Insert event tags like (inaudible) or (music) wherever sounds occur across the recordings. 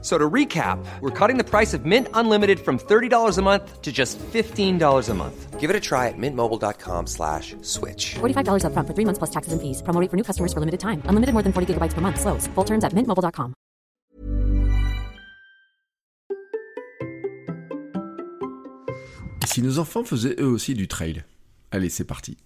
So to recap, we're cutting the price of Mint Unlimited from $30 a month to just $15 a month. Give it a try at mintmobile.com slash switch. $45 upfront for three months plus taxes and fees. Promo rate for new customers for limited time. Unlimited more than 40 gigabytes per month. Slows. Full terms at mintmobile.com. Si nos enfants faisaient eux aussi du trail Allez, c'est parti.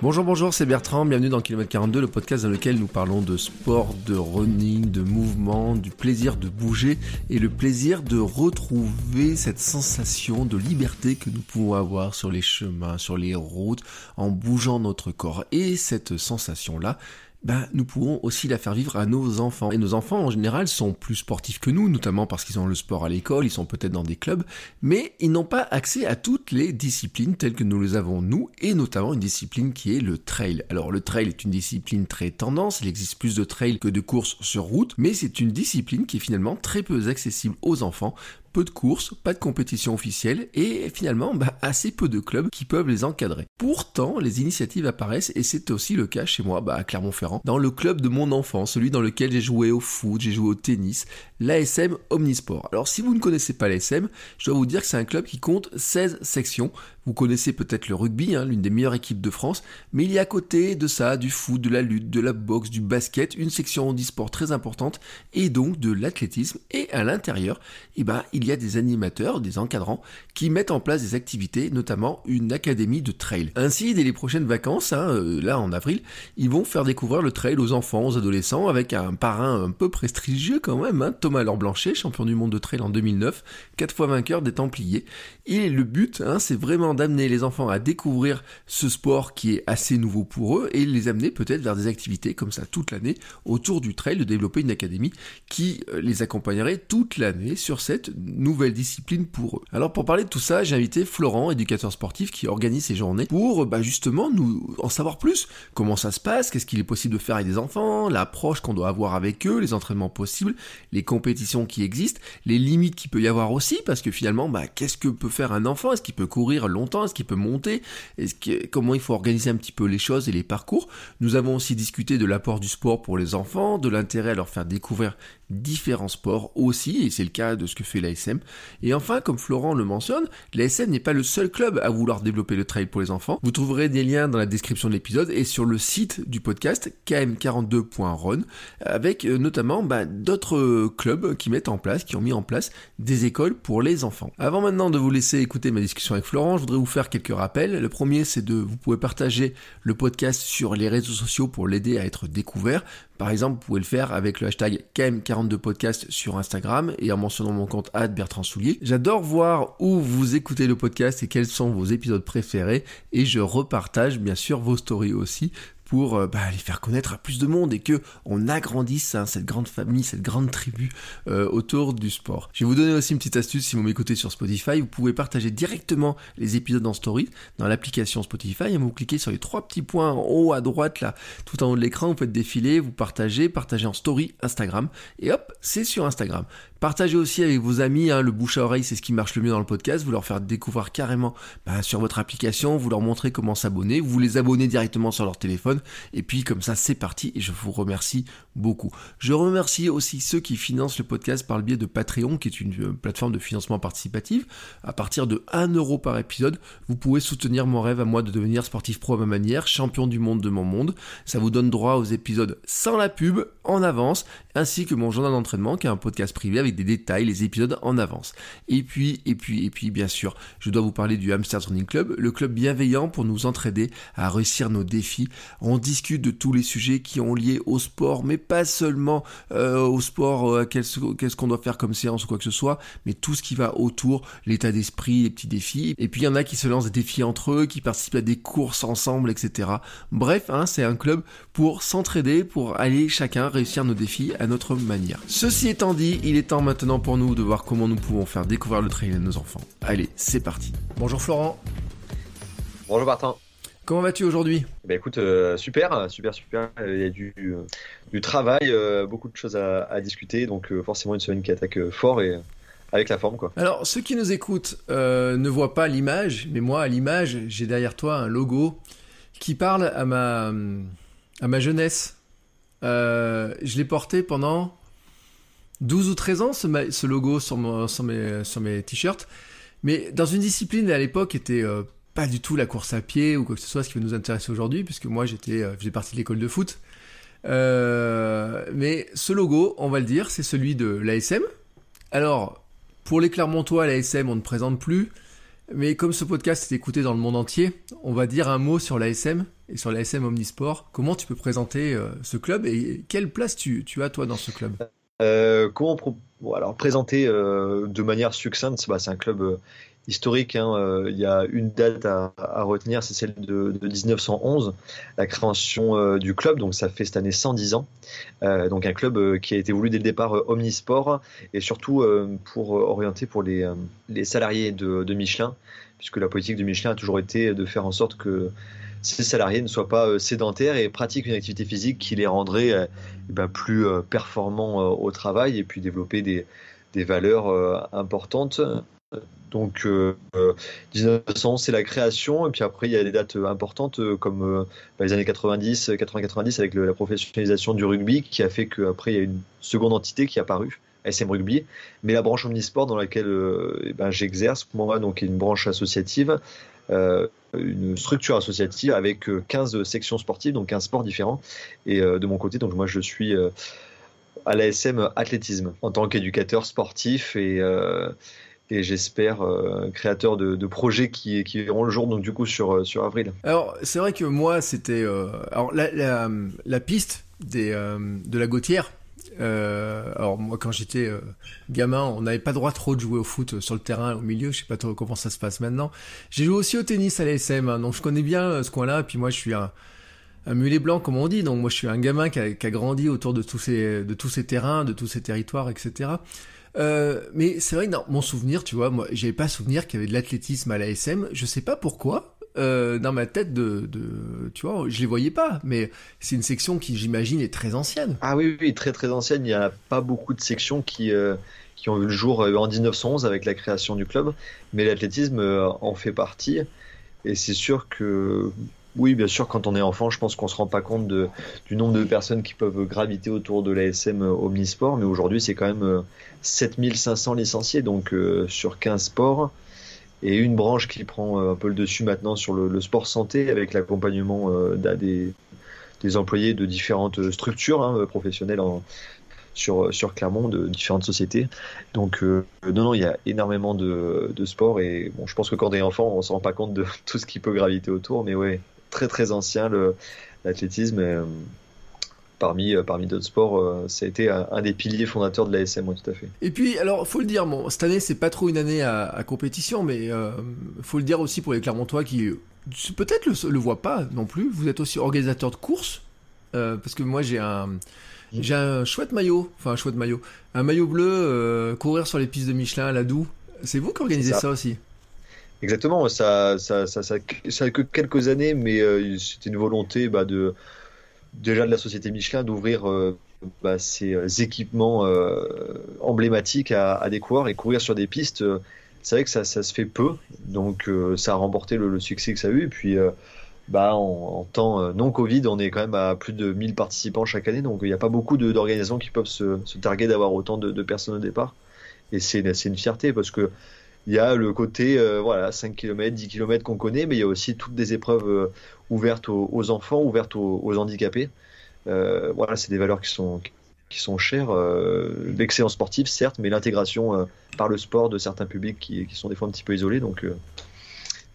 Bonjour, bonjour, c'est Bertrand, bienvenue dans Kilomètre 42, le podcast dans lequel nous parlons de sport, de running, de mouvement, du plaisir de bouger et le plaisir de retrouver cette sensation de liberté que nous pouvons avoir sur les chemins, sur les routes, en bougeant notre corps. Et cette sensation-là, ben, nous pourrons aussi la faire vivre à nos enfants. Et nos enfants, en général, sont plus sportifs que nous, notamment parce qu'ils ont le sport à l'école, ils sont peut-être dans des clubs, mais ils n'ont pas accès à toutes les disciplines telles que nous les avons nous, et notamment une discipline qui est le trail. Alors, le trail est une discipline très tendance, il existe plus de trail que de courses sur route, mais c'est une discipline qui est finalement très peu accessible aux enfants peu de courses, pas de compétition officielle et finalement bah, assez peu de clubs qui peuvent les encadrer. Pourtant, les initiatives apparaissent et c'est aussi le cas chez moi bah, à Clermont-Ferrand, dans le club de mon enfant, celui dans lequel j'ai joué au foot, j'ai joué au tennis, l'ASM Omnisport. Alors si vous ne connaissez pas l'ASM, je dois vous dire que c'est un club qui compte 16 sections. Vous connaissez peut-être le rugby, hein, l'une des meilleures équipes de France, mais il y a à côté de ça du foot, de la lutte, de la boxe, du basket, une section handisport très importante et donc de l'athlétisme. Et à l'intérieur, eh ben, il y a des animateurs, des encadrants qui mettent en place des activités, notamment une académie de trail. Ainsi, dès les prochaines vacances, hein, euh, là en avril, ils vont faire découvrir le trail aux enfants, aux adolescents, avec un parrain un peu prestigieux quand même, hein, Thomas Laure Blanchet, champion du monde de trail en 2009, quatre fois vainqueur des Templiers. Et le but, hein, c'est vraiment d'amener les enfants à découvrir ce sport qui est assez nouveau pour eux et les amener peut-être vers des activités comme ça toute l'année autour du trail, de développer une académie qui euh, les accompagnerait toute l'année sur cette nouvelle discipline pour eux. Alors pour parler de tout ça, j'ai invité Florent, éducateur sportif qui organise ces journées pour bah, justement nous en savoir plus. Comment ça se passe, qu'est-ce qu'il est possible de faire avec des enfants, l'approche qu'on doit avoir avec eux, les entraînements possibles, les compétitions qui existent, les limites qu'il peut y avoir aussi parce que finalement bah, qu'est-ce que peut faire un enfant? Est-ce qu'il peut courir longtemps? Est-ce qu'il peut monter? Est-ce que, comment il faut organiser un petit peu les choses et les parcours? Nous avons aussi discuté de l'apport du sport pour les enfants, de l'intérêt à leur faire découvrir différents sports aussi, et c'est le cas de ce que fait l'ASM. Et enfin, comme Florent le mentionne, l'ASM n'est pas le seul club à vouloir développer le trail pour les enfants. Vous trouverez des liens dans la description de l'épisode et sur le site du podcast km42.run, avec euh, notamment bah, d'autres clubs qui mettent en place, qui ont mis en place des écoles pour les enfants. Avant maintenant de vous laisser écouter ma discussion avec Florent, je voudrais vous faire quelques rappels. Le premier, c'est de, vous pouvez partager le podcast sur les réseaux sociaux pour l'aider à être découvert. Par exemple, vous pouvez le faire avec le hashtag KM42podcast sur Instagram et en mentionnant mon compte Bertrand Soulier. J'adore voir où vous écoutez le podcast et quels sont vos épisodes préférés et je repartage bien sûr vos stories aussi pour euh, bah, les faire connaître à plus de monde et que on agrandisse hein, cette grande famille, cette grande tribu euh, autour du sport. Je vais vous donner aussi une petite astuce si vous m'écoutez sur Spotify, vous pouvez partager directement les épisodes en story dans l'application Spotify. Et vous cliquez sur les trois petits points en haut à droite là, tout en haut de l'écran, vous faites défiler, vous partagez, partagez en story Instagram. Et hop, c'est sur Instagram. Partagez aussi avec vos amis, hein, le bouche à oreille c'est ce qui marche le mieux dans le podcast, vous leur faire découvrir carrément bah, sur votre application, vous leur montrer comment s'abonner, vous les abonnez directement sur leur téléphone, et puis comme ça c'est parti et je vous remercie beaucoup. Je remercie aussi ceux qui financent le podcast par le biais de Patreon, qui est une euh, plateforme de financement participatif. À partir de 1 euro par épisode, vous pouvez soutenir mon rêve à moi de devenir sportif pro à ma manière, champion du monde de mon monde. Ça vous donne droit aux épisodes sans la pub, en avance, ainsi que mon journal d'entraînement, qui est un podcast privé avec des détails, les épisodes en avance. Et puis, et puis, et puis, bien sûr, je dois vous parler du Hamster Running Club, le club bienveillant pour nous entraider à réussir nos défis. On discute de tous les sujets qui ont lié au sport, mais pas seulement euh, au sport, euh, qu'est-ce qu'on doit faire comme séance ou quoi que ce soit, mais tout ce qui va autour, l'état d'esprit, les petits défis. Et puis il y en a qui se lancent des défis entre eux, qui participent à des courses ensemble, etc. Bref, hein, c'est un club pour s'entraider, pour aller chacun réussir nos défis à notre manière. Ceci étant dit, il est temps maintenant pour nous de voir comment nous pouvons faire découvrir le trail à nos enfants. Allez, c'est parti. Bonjour Florent. Bonjour Bertrand. Comment vas-tu aujourd'hui? Bah écoute, euh, super, super, super. Il y a du, euh, du travail, euh, beaucoup de choses à, à discuter, donc euh, forcément une semaine qui attaque euh, fort et avec la forme quoi. Alors, ceux qui nous écoutent euh, ne voient pas l'image, mais moi, à l'image, j'ai derrière toi un logo qui parle à ma, à ma jeunesse. Euh, je l'ai porté pendant 12 ou 13 ans, ce, logo sur, mon- sur mes, sur mes t-shirts. Mais dans une discipline à l'époque était euh, pas du tout la course à pied ou quoi que ce soit, ce qui va nous intéresser aujourd'hui, puisque moi j'étais, euh, je faisais partie de l'école de foot. Euh, mais ce logo, on va le dire, c'est celui de l'ASM. Alors, pour les Clermontois, l'ASM, on ne présente plus. Mais comme ce podcast est écouté dans le monde entier, on va dire un mot sur l'ASM et sur l'ASM Omnisport. Comment tu peux présenter euh, ce club et quelle place tu, as toi dans ce club? Euh, comment alors présenter euh, de manière succincte, bah, c'est un club euh, historique. hein, euh, il y a une date à, retenir, c'est celle de, de 1911, la création euh, du club. Donc ça fait cette année 110 ans. Euh, donc un club qui a été voulu dès le départ omnisport et surtout pour orienter pour les, les salariés de, Michelin, puisque la politique de Michelin a toujours été de faire en sorte que ces salariés ne soient pas sédentaires et pratiquent une activité physique qui les rendrait ben, plus performants au travail et puis développer des, des valeurs importantes. Donc, euh, euh, 1900, c'est la création, et puis après, il y a des dates euh, importantes euh, comme euh, bah, les années 90, 80-90 avec la professionnalisation du rugby qui a fait qu'après, il y a une seconde entité qui est apparue, SM Rugby, mais la branche omnisport dans laquelle euh, eh ben, j'exerce, moi, donc, est une branche associative, euh, une structure associative avec euh, 15 sections sportives, donc 15 sports différents. Et euh, de mon côté, donc moi, je suis euh, à l'ASM athlétisme en tant qu'éducateur sportif et, euh, et j'espère euh, créateur de, projets qui, qui verront le jour donc du coup sur, euh, sur avril. Alors, c'est vrai que moi, c'était... euh, alors, la, la, piste des, euh, de la Gautière, alors moi, quand j'étais gamin, on n'avait pas droit trop de jouer au foot sur le terrain, au milieu, je sais pas trop comment ça se passe maintenant. J'ai joué aussi au tennis à l'ASM, hein, donc je connais bien ce coin-là, puis moi, je suis un, un mulet blanc, comme on dit, donc moi, je suis un gamin qui a, grandi autour de tous, ces, de tous ces terrains, de tous ces territoires, etc. Euh, mais c'est vrai dans mon souvenir, tu vois, moi, j'avais pas souvenir qu'il y avait de l'athlétisme à l'ASM. Je sais pas pourquoi. Euh, dans ma tête de, tu vois, je les voyais pas. Mais c'est une section qui, j'imagine, est très ancienne. Ah oui, oui, très très ancienne. Il n'y a pas beaucoup de sections qui, euh, qui ont vu le jour en 1911 avec la création du club, mais l'athlétisme en fait partie. Et c'est sûr que, oui, bien sûr, quand on est enfant, je pense qu'on se rend pas compte du nombre de personnes qui peuvent graviter autour de l'ASM Omnisport, mais aujourd'hui, c'est quand même euh, 7500 licenciés, donc euh, sur 15 sports. Et une branche qui prend euh, un peu le dessus maintenant sur le, sport santé avec l'accompagnement euh, des, employés de différentes structures hein, professionnelles sur, Clermont, de différentes sociétés. Donc, euh, non, non, il y a énormément de, de sport et je pense que quand on est enfant, on se rend pas compte de (laughs) tout ce qui peut graviter autour, mais ouais, très très ancien l'athlétisme. euh, parmi euh, parmi d'autres sports, euh, ça a été un, un des piliers fondateurs de l'ASM, oui, tout à fait. Et puis, alors, faut le dire, bon, cette année, c'est pas trop une année à, à compétition, mais euh, faut le dire aussi pour les Clermontois qui peut-être le, le voient pas non plus. Vous êtes aussi organisateur de courses, euh, parce que moi, j'ai un j'ai un chouette maillot, enfin un chouette maillot, un maillot bleu, courir sur les pistes de Michelin à la Doue. C'est vous qui organisez Ça. ça aussi? Exactement, ça, ça, ça, ça, ça a que quelques années, mais euh, c'était une volonté bah, de déjà de la société Michelin d'ouvrir euh, bah, ces euh, équipements euh, emblématiques à, à des coureurs et courir sur des pistes. euh, c'est vrai que ça, ça se fait peu, donc ça a remporté le, le succès que ça a eu. Et puis, bah, en, temps non Covid, on est quand même à plus de 1000 participants chaque année, donc il n'y a pas beaucoup d'organisations qui peuvent se, se targuer d'avoir autant de, de personnes au départ. Et c'est une fierté parce que il y a le côté euh, voilà 5 km, 10 km qu'on connaît, mais il y a aussi toutes des épreuves euh, ouvertes aux, aux enfants, ouvertes aux, aux handicapés. Euh, voilà, c'est des valeurs qui sont qui sont chères. L'excellence sportive, certes, mais l'intégration par le sport de certains publics qui, qui sont des fois un petit peu isolés. Donc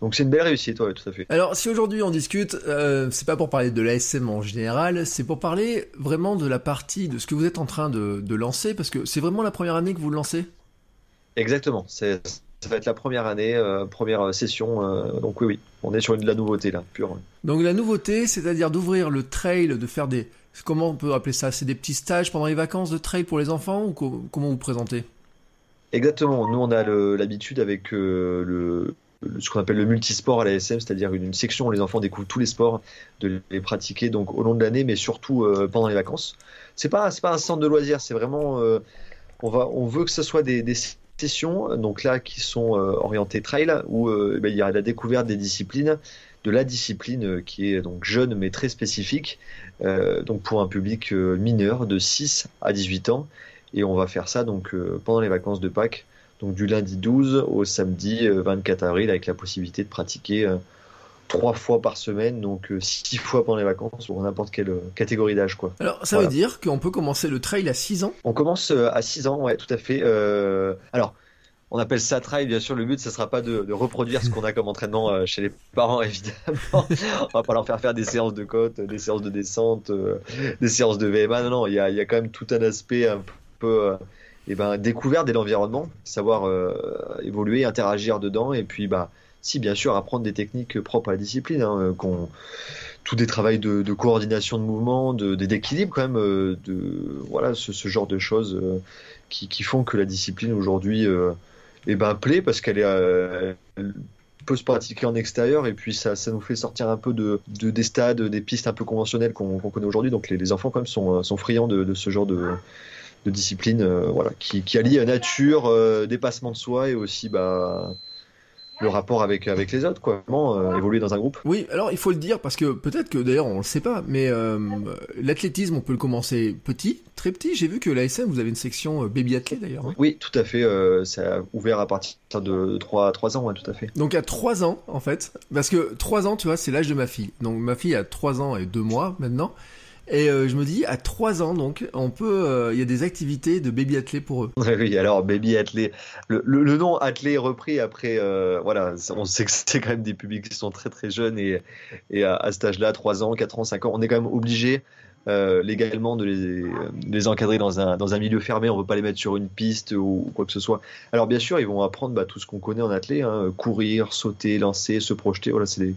donc c'est une belle réussite, ouais, tout à fait. Alors, si aujourd'hui on discute, euh, c'est pas pour parler de l'ASM en général, c'est pour parler vraiment de la partie de ce que vous êtes en train de, de lancer, parce que c'est vraiment la première année que vous le lancez? Exactement. C'est ça va être la première année, euh, première session. euh, donc oui, oui, on est sur une, de la nouveauté là, pure. Donc la nouveauté, c'est-à-dire d'ouvrir le trail, de faire des, comment on peut appeler ça, c'est des petits stages pendant les vacances de trail pour les enfants ou co- comment vous présentez? Exactement. Nous, on a l'habitude avec euh, le, ce qu'on appelle le multisport à la SM, c'est-à-dire une, section où les enfants découvrent tous les sports, de les pratiquer donc au long de l'année, mais surtout pendant les vacances. C'est pas pas un centre de loisirs, c'est vraiment on va on veut que ce soit des, des donc là qui sont orientées trail où eh ben, il y a la découverte des disciplines de la discipline qui est donc jeune mais très spécifique, donc pour un public mineur de 6 à 18 ans. Et on va faire ça donc pendant les vacances de Pâques donc du lundi 12 au samedi 24 euh, avril, avec la possibilité de pratiquer euh, trois fois par semaine, donc euh, six fois pendant les vacances, ou n'importe quelle catégorie d'âge. quoi. Alors, ça veut dire qu'on peut commencer le trail à 6 ans? On commence à 6 ans, ouais, tout à fait. alors, on appelle ça trail, bien sûr, le but, ce sera pas de, reproduire ce qu'on a comme (laughs) entraînement chez les parents, (laughs) évidemment. on va pas leur faire faire des séances de côte, des séances de descente, des séances de VMA. Non, non, il y a, y a, quand même tout un aspect un peu et ben, découverte de l'environnement, savoir euh, évoluer, interagir dedans, et puis bah, si bien sûr apprendre des techniques propres à la discipline, hein, qu'on tout des travails de, de, coordination de mouvement, de d'équilibre quand même, euh, de voilà ce, genre de choses euh, qui, font que la discipline aujourd'hui eh ben plaît parce qu'elle est peut se pratiquer en extérieur et puis ça, nous fait sortir un peu de, de des stades, des pistes un peu conventionnelles qu'on connaît aujourd'hui. Donc les, enfants quand même sont, friands de, de ce genre de, de discipline euh, voilà, qui, allie nature, euh, dépassement de soi et aussi bah, le rapport avec avec les autres quoi. Comment euh, évoluer dans un groupe. Oui alors il faut le dire parce que peut-être que d'ailleurs on le sait pas mais l'athlétisme on peut le commencer petit très petit. J'ai vu que l'ASM vous avez une section baby athlète d'ailleurs hein. oui tout à fait ça a ouvert à partir de 3 3 ans tout à fait. Donc à 3 ans en fait parce que 3 ans tu vois c'est l'âge de ma fille. Donc ma fille a 3 ans et 2 mois maintenant et euh, je me dis, à 3 ans, donc, on peut, euh, il y a des activités de baby athlé pour eux. (laughs) Oui, alors baby athlé, le, le, nom athlé est repris après, euh, voilà, on sait que c'est quand même des publics qui sont très très jeunes et, et à, cet âge-là, 3 ans, 4 ans, 5 ans, on est quand même obligé légalement de les, les, encadrer dans un, dans un milieu fermé, on ne veut pas les mettre sur une piste ou, quoi que ce soit. Alors bien sûr, ils vont apprendre bah, tout ce qu'on connaît en athlé, hein, courir, sauter, lancer, se projeter, voilà, c'est des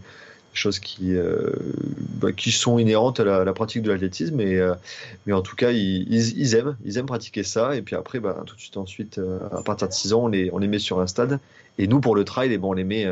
choses qui, euh, bah, qui sont inhérentes à la, pratique de l'athlétisme. Euh, mais en tout cas, ils, aiment, ils aiment pratiquer ça. Et puis après, bah, tout de suite ensuite, euh, à partir de 6 ans, on les, on les met sur un stade. Et nous, pour le trail, et eh bon, on les met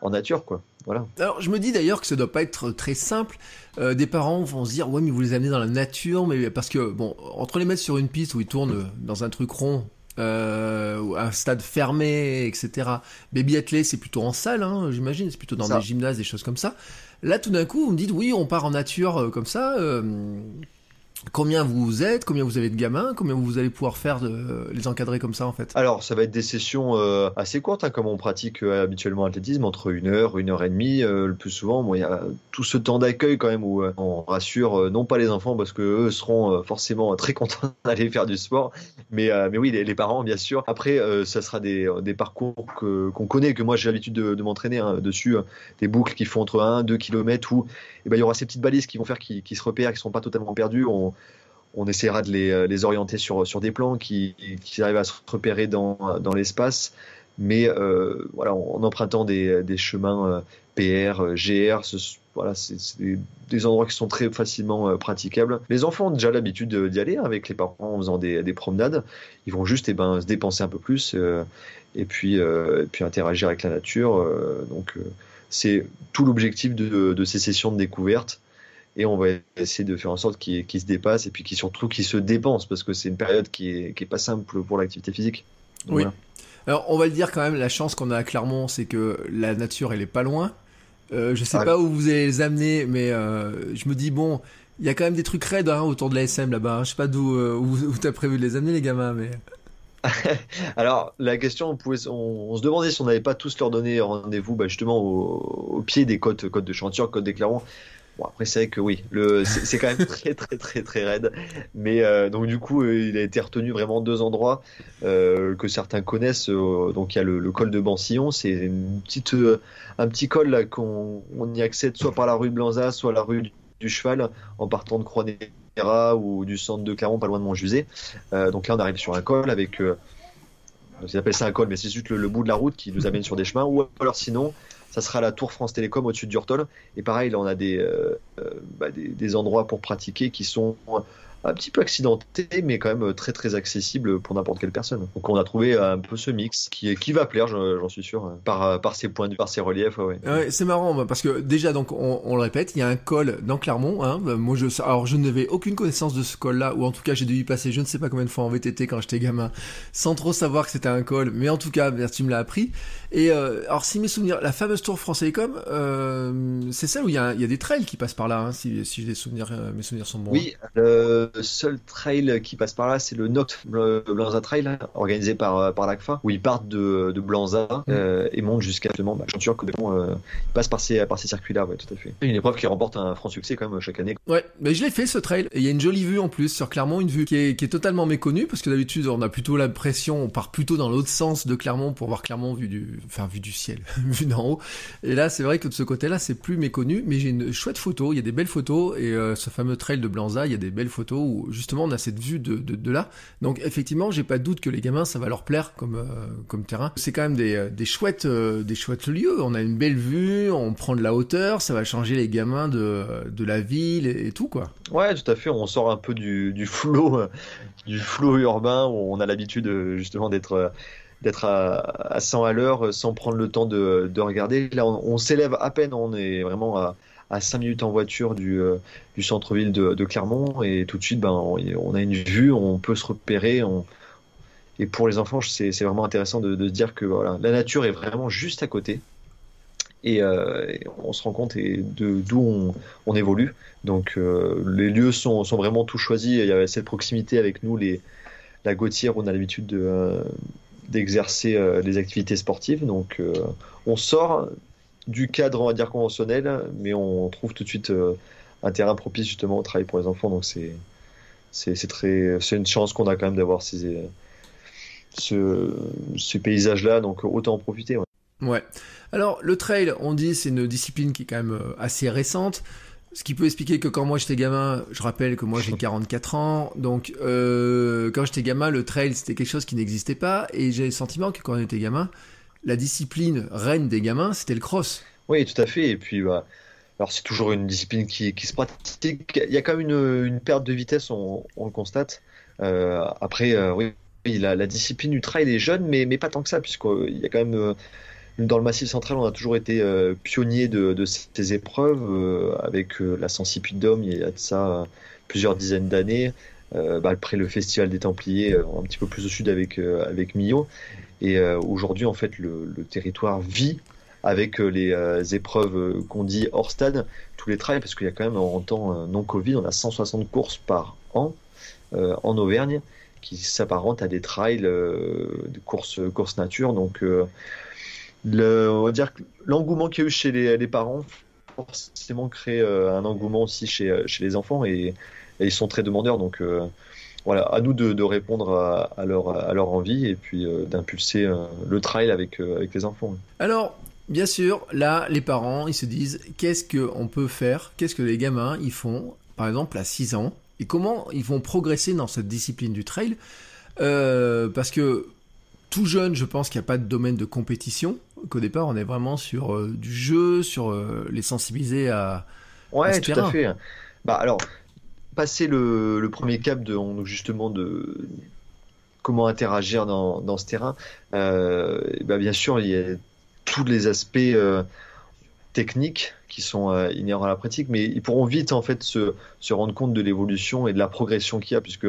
en nature, quoi. Voilà. Alors, je me dis d'ailleurs que ça doit pas être très simple. des parents vont se dire, ouais, mais vous les amenez dans la nature, mais parce que bon, entre les mettre sur une piste où ils tournent dans un truc rond euh, un stade fermé, etc. Baby athlé, c'est plutôt en salle, hein, j'imagine, c'est plutôt dans des gymnases, des choses comme ça. Là, tout d'un coup, vous me dites, oui, on part en nature euh, comme ça. Euh, Combien vous êtes, combien vous avez de gamins, combien vous allez pouvoir faire de les encadrer comme ça en fait? Alors ça va être des sessions euh, assez courtes, hein, comme on pratique euh, habituellement l'athlétisme, entre une heure, une heure et demie. Euh, le plus souvent, bon, il y a tout ce temps d'accueil quand même où on rassure non pas les enfants parce que eux seront forcément très (laughs) contents d'aller faire du sport, mais mais oui les, parents bien sûr. Après ça sera des, des parcours qu'on connaît, que moi j'ai l'habitude de, m'entraîner hein, dessus, des boucles qui font entre 1 2 km où eh ben, il y aura ces petites balises qui vont faire qui, qui se repèrent, qui sont pas totalement perdus. On, on essaiera de les, les, orienter sur, des plans qui, arrivent à se repérer dans, l'espace, mais euh, voilà, en empruntant des, chemins euh, PR, GR, voilà, c'est des, endroits qui sont très facilement euh, praticables. Les enfants ont déjà l'habitude d'y aller avec les parents en faisant des, des promenades. Ils vont juste eh ben, se dépenser un peu plus et, puis, et puis interagir avec la nature. donc c'est tout l'objectif de, de, ces sessions de découverte et on va essayer de faire en sorte qu'ils se dépassent et puis qui surtout qu'ils se dépensent parce que c'est une période qui est, qui est pas simple pour l'activité physique. oui. Alors on va le dire quand même, la chance qu'on a à Clermont, c'est que la nature elle est pas loin. Euh, je sais ah pas où vous allez les amener, mais euh, je me dis bon, il y a quand même des trucs raides hein, autour de la SM là-bas. Je sais pas d'où euh, où, t'as prévu de les amener les gamins, mais. (laughs) Alors la question, on, pouvait, on, se demandait si on n'avait pas tous leur donné rendez-vous bah, justement au, au, pied des côtes, côtes de Chantier, côtes des Clermont Bon, après, c'est vrai que oui, le, c'est, quand même (laughs) très, très, très, très raide. Mais euh, donc, du coup, euh, il a été retenu vraiment deux endroits euh, que certains connaissent. donc, il y a le, col de Bansillon, c'est une petite, un petit col là qu'on on y accède soit par la rue de Blanza, soit la rue du, Cheval, en partant de croix ou du centre de Clermont, pas loin de Montjusé. donc là, on arrive sur un col avec. Ils appellent ça un col, mais c'est juste le, bout de la route qui nous amène sur des chemins. Ou alors, sinon, ça sera la tour France Télécom au-dessus du Et pareil, là, on a des, euh, euh, bah, des, endroits pour pratiquer qui sont un petit peu accidenté, mais quand même très très accessible pour n'importe quelle personne. Donc on a trouvé un peu ce mix qui, qui va plaire, j'en suis sûr, par, par ses points de par ses reliefs. Ouais. ouais c'est marrant parce que déjà, donc on, on, le répète, il y a un col dans Clermont. Hein, moi, je, alors je n'avais aucune connaissance de ce col-là, ou en tout cas j'ai dû y passer je ne sais pas combien de fois en VTT quand j'étais gamin, sans trop savoir que c'était un col, mais en tout cas, tu me l'as appris. Et euh, alors si mes souvenirs, la fameuse tour France Télécom, euh, c'est celle où il y, a, il y, a, des trails qui passent par là, hein, si, si les souvenirs, euh, mes souvenirs sont bons. Oui, le seul trail qui passe par là, c'est le Noct Blanza Trail, organisé par, par l'ACFA, où ils partent de, de Blanza mm. euh, et montent jusqu'à justement, bah, je suis sûr que euh, ils passent par ces, par ces circuits-là, ouais, tout à fait. Une épreuve qui remporte un franc succès quand même chaque année. Ouais, mais je l'ai fait ce trail, il y a une jolie vue en plus sur Clermont, une vue qui est, qui est totalement méconnue, parce que d'habitude on a plutôt l'impression, on part plutôt dans l'autre sens de Clermont pour voir Clermont vu du, enfin vu du ciel, (laughs) vu d'en haut. Et là, c'est vrai que de ce côté-là, c'est plus méconnu, mais j'ai une chouette photo. Il y a des belles photos et euh, ce fameux trail de Blanza, il y a des belles photos où justement on a cette vue de, de, là. Donc effectivement, j'ai pas de doute que les gamins, ça va leur plaire comme euh, comme terrain. C'est quand même des, euh, des chouettes des chouettes lieux. On a une belle vue, on prend de la hauteur, ça va changer les gamins de de la ville et, tout quoi. Ouais, tout à fait. On sort un peu du du flot du flot urbain où on a l'habitude justement d'être d'être à, 100 à l'heure sans prendre le temps de, de regarder. Là, on, s'élève à peine, on est vraiment à, à 5 minutes en voiture du, euh, centre-ville de, Clermont et tout de suite, ben, on, a une vue, on peut se repérer. Et pour les enfants, c'est vraiment intéressant de, se dire que voilà, la nature est vraiment juste à côté. Et, euh, on se rend compte de d'où on, on, évolue. Donc euh, les lieux sont, sont, vraiment tout choisis. Il y a cette proximité avec nous, les, la Gautière, on a l'habitude de, d'exercer les activités sportives. Donc on sort du cadre, on va dire, conventionnel, mais on trouve tout de suite euh, un terrain propice justement au travail pour les enfants. Donc c'est c'est très c'est une chance qu'on a quand même d'avoir ces ce, ces paysages là. Donc autant en profiter. Ouais. ouais. Alors le trail, on dit c'est une discipline qui est quand même assez récente. Ce qui peut expliquer que quand moi j'étais gamin, je rappelle que moi j'ai (laughs) 44 ans, donc euh, quand j'étais gamin, le trail c'était quelque chose qui n'existait pas, et j'ai le sentiment que quand on était gamin, la discipline reine des gamins c'était le cross. Oui, tout à fait, et puis bah, alors c'est toujours une discipline qui, se pratique, il y a quand même une, perte de vitesse, on, le constate. Euh, après, euh, oui, la, discipline du trail est jeune, mais, mais pas tant que ça, puisqu'il y a quand même euh, dans le Massif central, on a toujours été euh, pionnier de, ces épreuves euh, avec euh, la Sensi d'Homme il y a de ça plusieurs dizaines d'années. Bah, après le Festival des Templiers, un petit peu plus au sud avec, avec Millau. Et aujourd'hui, en fait, le, territoire vit avec les épreuves qu'on dit hors stade, tous les trails, parce qu'il y a quand même en temps non Covid, on a 160 courses par an en Auvergne qui s'apparentent à des trails, des courses, courses nature. Donc on va dire l'engouement qu'il y a eu chez les, parents forcément crée euh, un engouement aussi chez, euh, chez les enfants et, ils sont très demandeurs donc euh, voilà à nous de, répondre à, leur, à leur envie et puis d'impulser le trail avec, avec les enfants. Alors bien sûr là les parents ils se disent qu'est-ce qu'on peut faire? Qu'est-ce que les gamins ils font par exemple à 6 ans? Et comment ils vont progresser dans cette discipline du trail? Parce que tout jeune, je pense qu'il n'y a pas de domaine de compétition. Qu'au départ, on est vraiment sur euh, du jeu, sur euh, les sensibiliser à. Ouais, tout à fait. Bah alors, passer le, premier cap de justement de comment interagir dans, ce terrain, euh, bah bien sûr, il y a tous les aspects techniques qui sont inhérents à la pratique, mais ils pourront vite en fait se, rendre compte de l'évolution et de la progression qu'il y a, puisque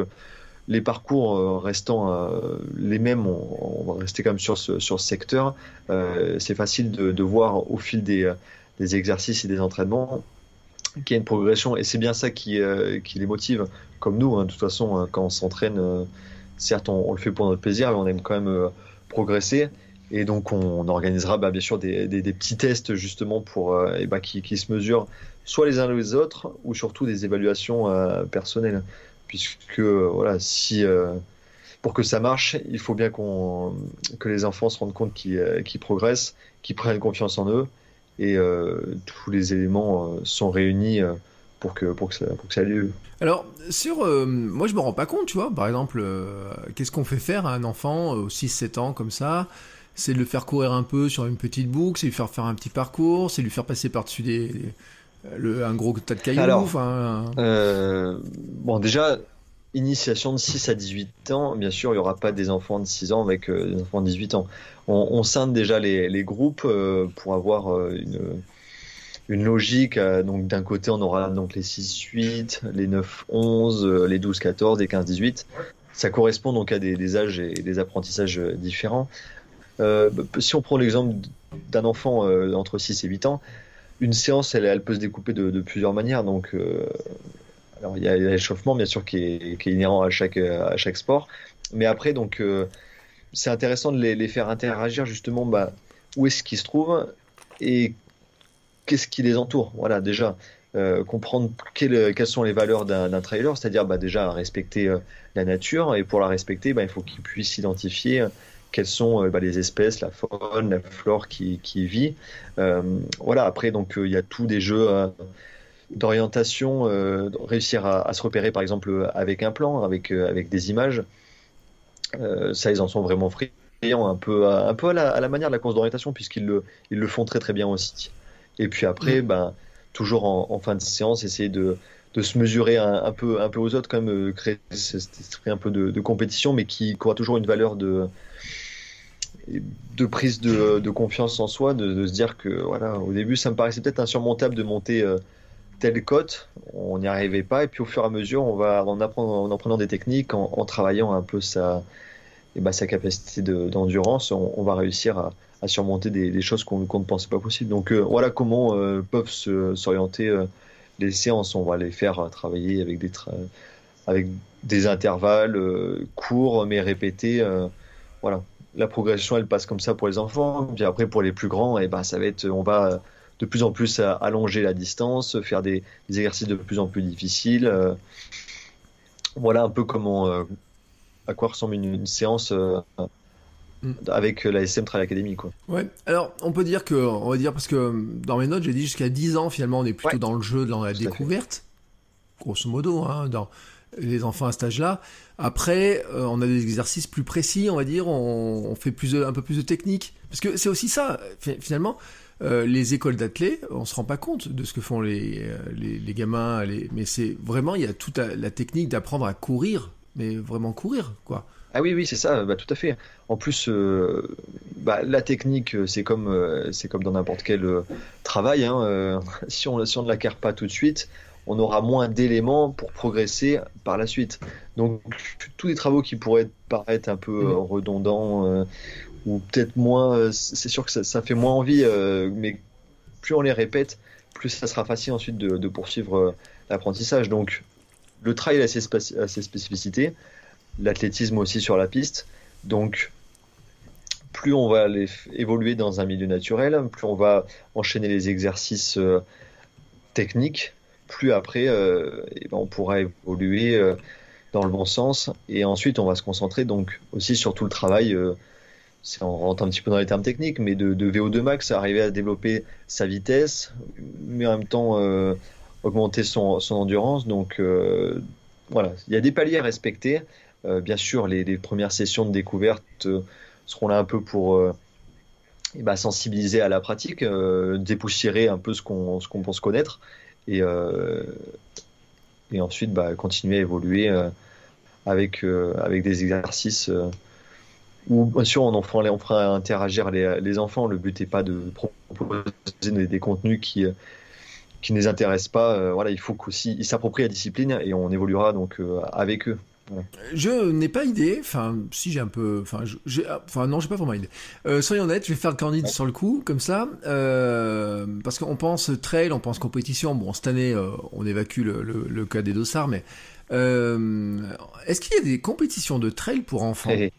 les parcours euh, restant euh, les mêmes, on, va rester quand même sur ce, secteur, euh, c'est facile de, voir au fil des, exercices et des entraînements qu'il y a une progression et c'est bien ça qui, qui les motive, comme nous, hein. de toute façon, hein, quand on s'entraîne, certes on, le fait pour notre plaisir, mais on aime quand même progresser. Et donc on, organisera bah, bien sûr des, petits tests justement pour et bah, qui, qui, se mesurent soit les uns les autres ou surtout des évaluations personnelles puisque voilà, si euh, pour que ça marche, il faut bien qu'on que les enfants se rendent compte qu'ils euh, progressent, qu'ils prennent confiance en eux, et euh, tous les éléments sont réunis pour que pour que ça pour que ça ait lieu. Alors sur moi je me rends pas compte, tu vois, par exemple, qu'est-ce qu'on fait faire à un enfant aux 6-7 ans comme ça? C'est de le faire courir un peu sur une petite boucle, c'est lui faire faire un petit parcours, c'est lui faire passer par-dessus des, le, un gros tas de cailloux. Alors, euh, bon, déjà, initiation de 6 à 18 ans, bien sûr, il n'y aura pas des enfants de 6 ans avec euh, des enfants de 18 ans. On, on scinde déjà les, les groupes euh, pour avoir euh, une, une logique. euh, donc d'un côté, on aura donc les 6-8, les 9-11, euh, les 12-14 et 15-18. Ça correspond donc à des, des âges et des apprentissages euh, différents. Si on prend l'exemple d'un enfant entre 6 et 8 ans, une séance, elle, elle peut se découper de, de plusieurs manières. Donc, alors il y a l'échauffement, bien sûr, qui est, inhérent à chaque, à chaque sport. Mais après, donc, euh, c'est intéressant de les, faire interagir justement bah, où est-ce qu'ils se trouvent et qu'est-ce qui les entoure. Voilà, déjà, euh, comprendre quelles, sont les valeurs d'un trailer, c'est-à-dire bah, déjà respecter euh, la nature et pour la respecter, bah, il faut qu'ils puissent identifier quelles sont les espèces, la faune, la flore qui, qui vit. Voilà, après, donc, il y a tous des jeux d'orientation, euh, réussir à, à se repérer par exemple avec un plan, avec, euh, avec des images. Euh, ça, ils en sont vraiment friands, un peu, à, un peu à, la, à la manière de la course d'orientation, puisqu'ils le, ils le font très très bien aussi. Et puis après, ben, toujours en, en fin de séance, essayer de, de se mesurer un, un peu, un peu aux autres, quand même, créer cet esprit un peu de, de compétition, mais qui, qui aura toujours une valeur de, de prise de, de confiance en soi, de, de se dire que voilà, au début, ça me paraissait peut-être insurmontable de monter euh, telle cote, on n'y arrivait pas, et puis au fur et à mesure, on va en en apprenant des techniques, en, travaillant un peu sa, et ben, sa capacité de- d'endurance, on, on va réussir à, à surmonter des, choses qu'on ne pensait pas possibles. Donc euh, voilà comment euh, peuvent s'orienter euh, les séances. On va les faire travailler avec des, avec des intervalles courts mais répétés. voilà. La progression, elle passe comme ça pour les enfants. Puis après, pour les plus grands, et ben, ça va être, on va de plus en plus à- allonger la distance, faire des, des exercices de plus en plus difficiles. euh. voilà un peu comment, euh, à quoi ressemble une, une séance euh, Mm. avec la SM Trail Academy, quoi. Ouais. Alors, on peut dire que, on va dire, parce que dans mes notes, j'ai dit jusqu'à 10 ans, finalement, on est plutôt Ouais. dans le jeu, dans la Tout découverte. Grosso modo, hein, dans les enfants à cet âge-là. Après, euh, on a des exercices plus précis, on va dire, on, on fait plus de- un peu plus de technique. Parce que c'est aussi ça, fi- finalement, euh, les écoles d'athlètes, on se rend pas compte de ce que font les, euh, les, les gamins, les... mais c'est vraiment, il y a toute la, la technique d'apprendre à courir, mais vraiment courir, quoi. Ah oui, oui, c'est ça, bah, tout à fait. En plus, euh, bah, la technique, c'est comme, euh, c'est comme dans n'importe quel euh, travail. hein, (laughs) si on, si on ne l'acquiert pas tout de suite, on aura moins d'éléments pour progresser par la suite. Donc, tous les travaux qui pourraient paraître un peu euh, redondants ou peut-être moins, euh, c'est sûr que ça, fait moins envie, euh, mais plus on les répète, plus ça sera facile ensuite de, poursuivre euh, l'apprentissage. Donc, le trail a ses, spécificités l'athlétisme aussi sur la piste. Donc, plus on va f- évoluer dans un milieu naturel, plus on va enchaîner les exercices techniques, plus après, eh ben, on pourra évoluer dans le bon sens. Et ensuite, on va se concentrer donc aussi sur tout le travail. C'est- on rentre un petit peu dans les termes techniques, mais de, de VO2 max, arriver à développer sa vitesse, mais en même temps euh, augmenter son, son endurance. Donc euh, voilà, il y a des paliers à respecter. Euh, bien sûr, les, les premières sessions de découverte seront là un peu pour eh ben, sensibiliser à la pratique, dépoussiérer un peu ce qu'on qu'on pense connaître, et, et ensuite bah, continuer à évoluer avec, avec des exercices où, bien sûr, on, en fera, on fera interagir les, les enfants. Le but n'est pas de proposer des, des contenus qui, euh, qui ne les intéressent pas. Euh, voilà, il faut qu'aussi ils s'approprient la discipline et on évoluera donc euh, avec eux. Je n'ai pas idée, enfin, si j'ai un peu, enfin, je- j'ai, enfin, non, j'ai pas vraiment idée. Euh, soyons honnêtes, je vais faire le candide sur le coup, comme ça, parce qu'on pense trail, on pense compétition. Bon, cette année, on évacue le, le- le cas des dossards, mais est-ce qu'il y a des compétitions de trail pour enfants? (laughs)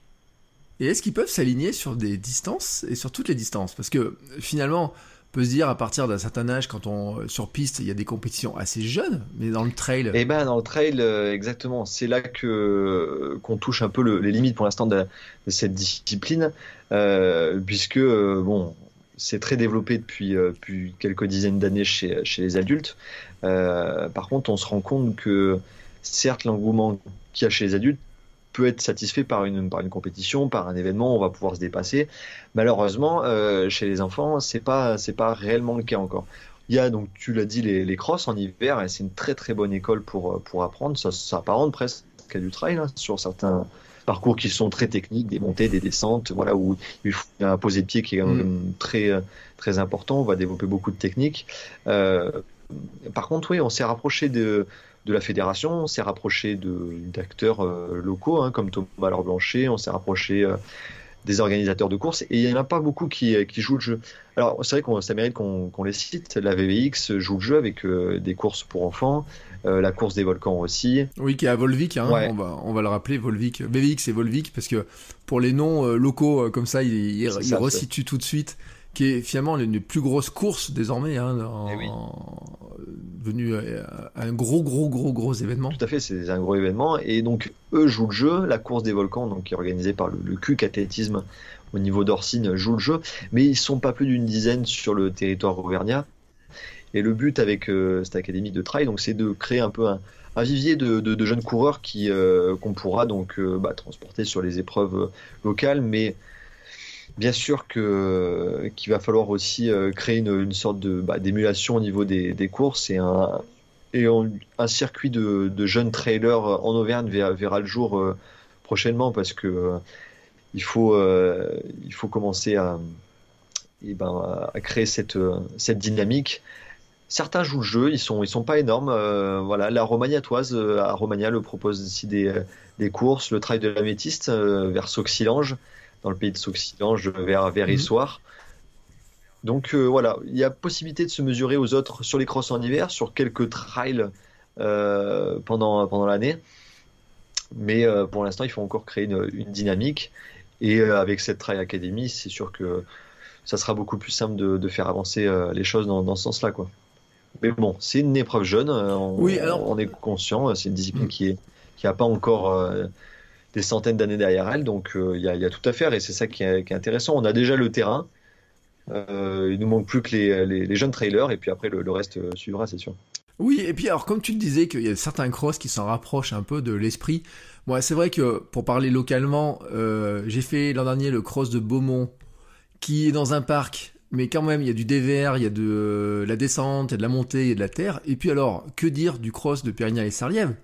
Et est-ce qu'ils peuvent s'aligner sur des distances et sur toutes les distances? Parce que finalement, on peut se dire à partir d'un certain âge, quand on sur piste, il y a des compétitions assez jeunes, mais dans le trail, Et ben dans le trail, euh, exactement, c'est là que qu'on touche un peu le- les limites pour l'instant de, cette discipline, euh, puisque euh, bon, c'est très développé depuis, euh, quelques dizaines d'années chez, chez les adultes. Euh, par contre, on se rend compte que certes, l'engouement qu'il y a chez les adultes peut être satisfait par une, par une compétition, par un événement, on va pouvoir se dépasser. Malheureusement, euh, chez les enfants, c'est pas, c'est pas réellement le cas encore. Il y a donc, tu l'as dit, les, les crosses en hiver, et c'est une très très bonne école pour, pour apprendre. Ça s'apparente presque cas du trail, hein, sur certains parcours qui sont très techniques, des montées, des descentes, voilà, où il faut un posé de pied qui est mm. très, très important. On va développer beaucoup de techniques. Euh, par contre, oui, on s'est rapproché de, de la fédération, on s'est rapproché d'acteurs euh, locaux, hein, comme Thomas Laure Blanchet, on s'est rapproché euh, des organisateurs de courses, et il n'y en a pas beaucoup qui, qui, jouent le jeu. Alors, c'est vrai que ça mérite qu'on les cite. La VVX joue le jeu avec des courses pour enfants, euh, la course des volcans aussi. Oui, qui est à Volvic, hein, on, va, on va le rappeler, Volvic. VVX et Volvic, parce que pour les noms euh, locaux euh, comme ça, il, il, resitue tout de suite qui est finalement l'une plus grosses courses désormais, hein, eh venu un gros, gros, gros, gros événement. Tout à fait, c'est un gros événement. Et donc, eux jouent le jeu. La course des volcans, donc, qui est organisée par le, le CUC Athlétisme au niveau d'Orsine, joue le jeu. Mais ils sont pas plus d'une dizaine sur le territoire auvergnat. Et le but avec euh, cette académie de trail, donc, c'est de créer un peu un, vivier de, jeunes coureurs qui euh, qu'on pourra donc euh, bah, transporter sur les épreuves locales, mais bien sûr que qu'il va falloir aussi créer une, sorte de bah, d'émulation au niveau des, courses et un et un circuit de, jeunes trailers en Auvergne verra, le jour prochainement parce que il faut il faut commencer à et eh ben, à créer cette, cette dynamique Certains jouent le jeu, ils sont, ils sont pas énormes. Euh, voilà, la Romagnatoise euh, à Romagna le propose aussi des, des courses. Le trail de la Métiste euh, vers Sauxilange, dans le pays de Sauxilange, vers, vers mhm. Donc voilà, il y a possibilité de se mesurer aux autres sur les crosses en hiver, sur quelques trails pendant, pendant l'année. Mais pour l'instant, il faut encore créer une, une dynamique. Et avec cette Trail Academy, c'est sûr que ça sera beaucoup plus simple de, de faire avancer les choses dans, dans ce sens-là. quoi. Mais bon, c'est une épreuve jeune. Euh, on, oui, alors... on est conscient. Euh, c'est une discipline mm. qui est qui pas encore euh, des centaines d'années derrière elle, donc il y, a, tout à faire et c'est ça qui est, intéressant. On a déjà le terrain. il nous manque plus que les, jeunes trailers et puis après le, reste suivra, c'est sûr. Oui, et puis alors comme tu le disais qu'il y a certains cross qui s'en rapprochent un peu de l'esprit. Moi, c'est vrai que pour parler localement, j'ai fait l'an dernier le cross de Beaumont, qui est dans un parc mais quand même, il y a du DVR, il y a de euh, la descente, il y a de la montée, il y a de la terre. Et puis alors, que dire du cross de Périgny et Sarliève?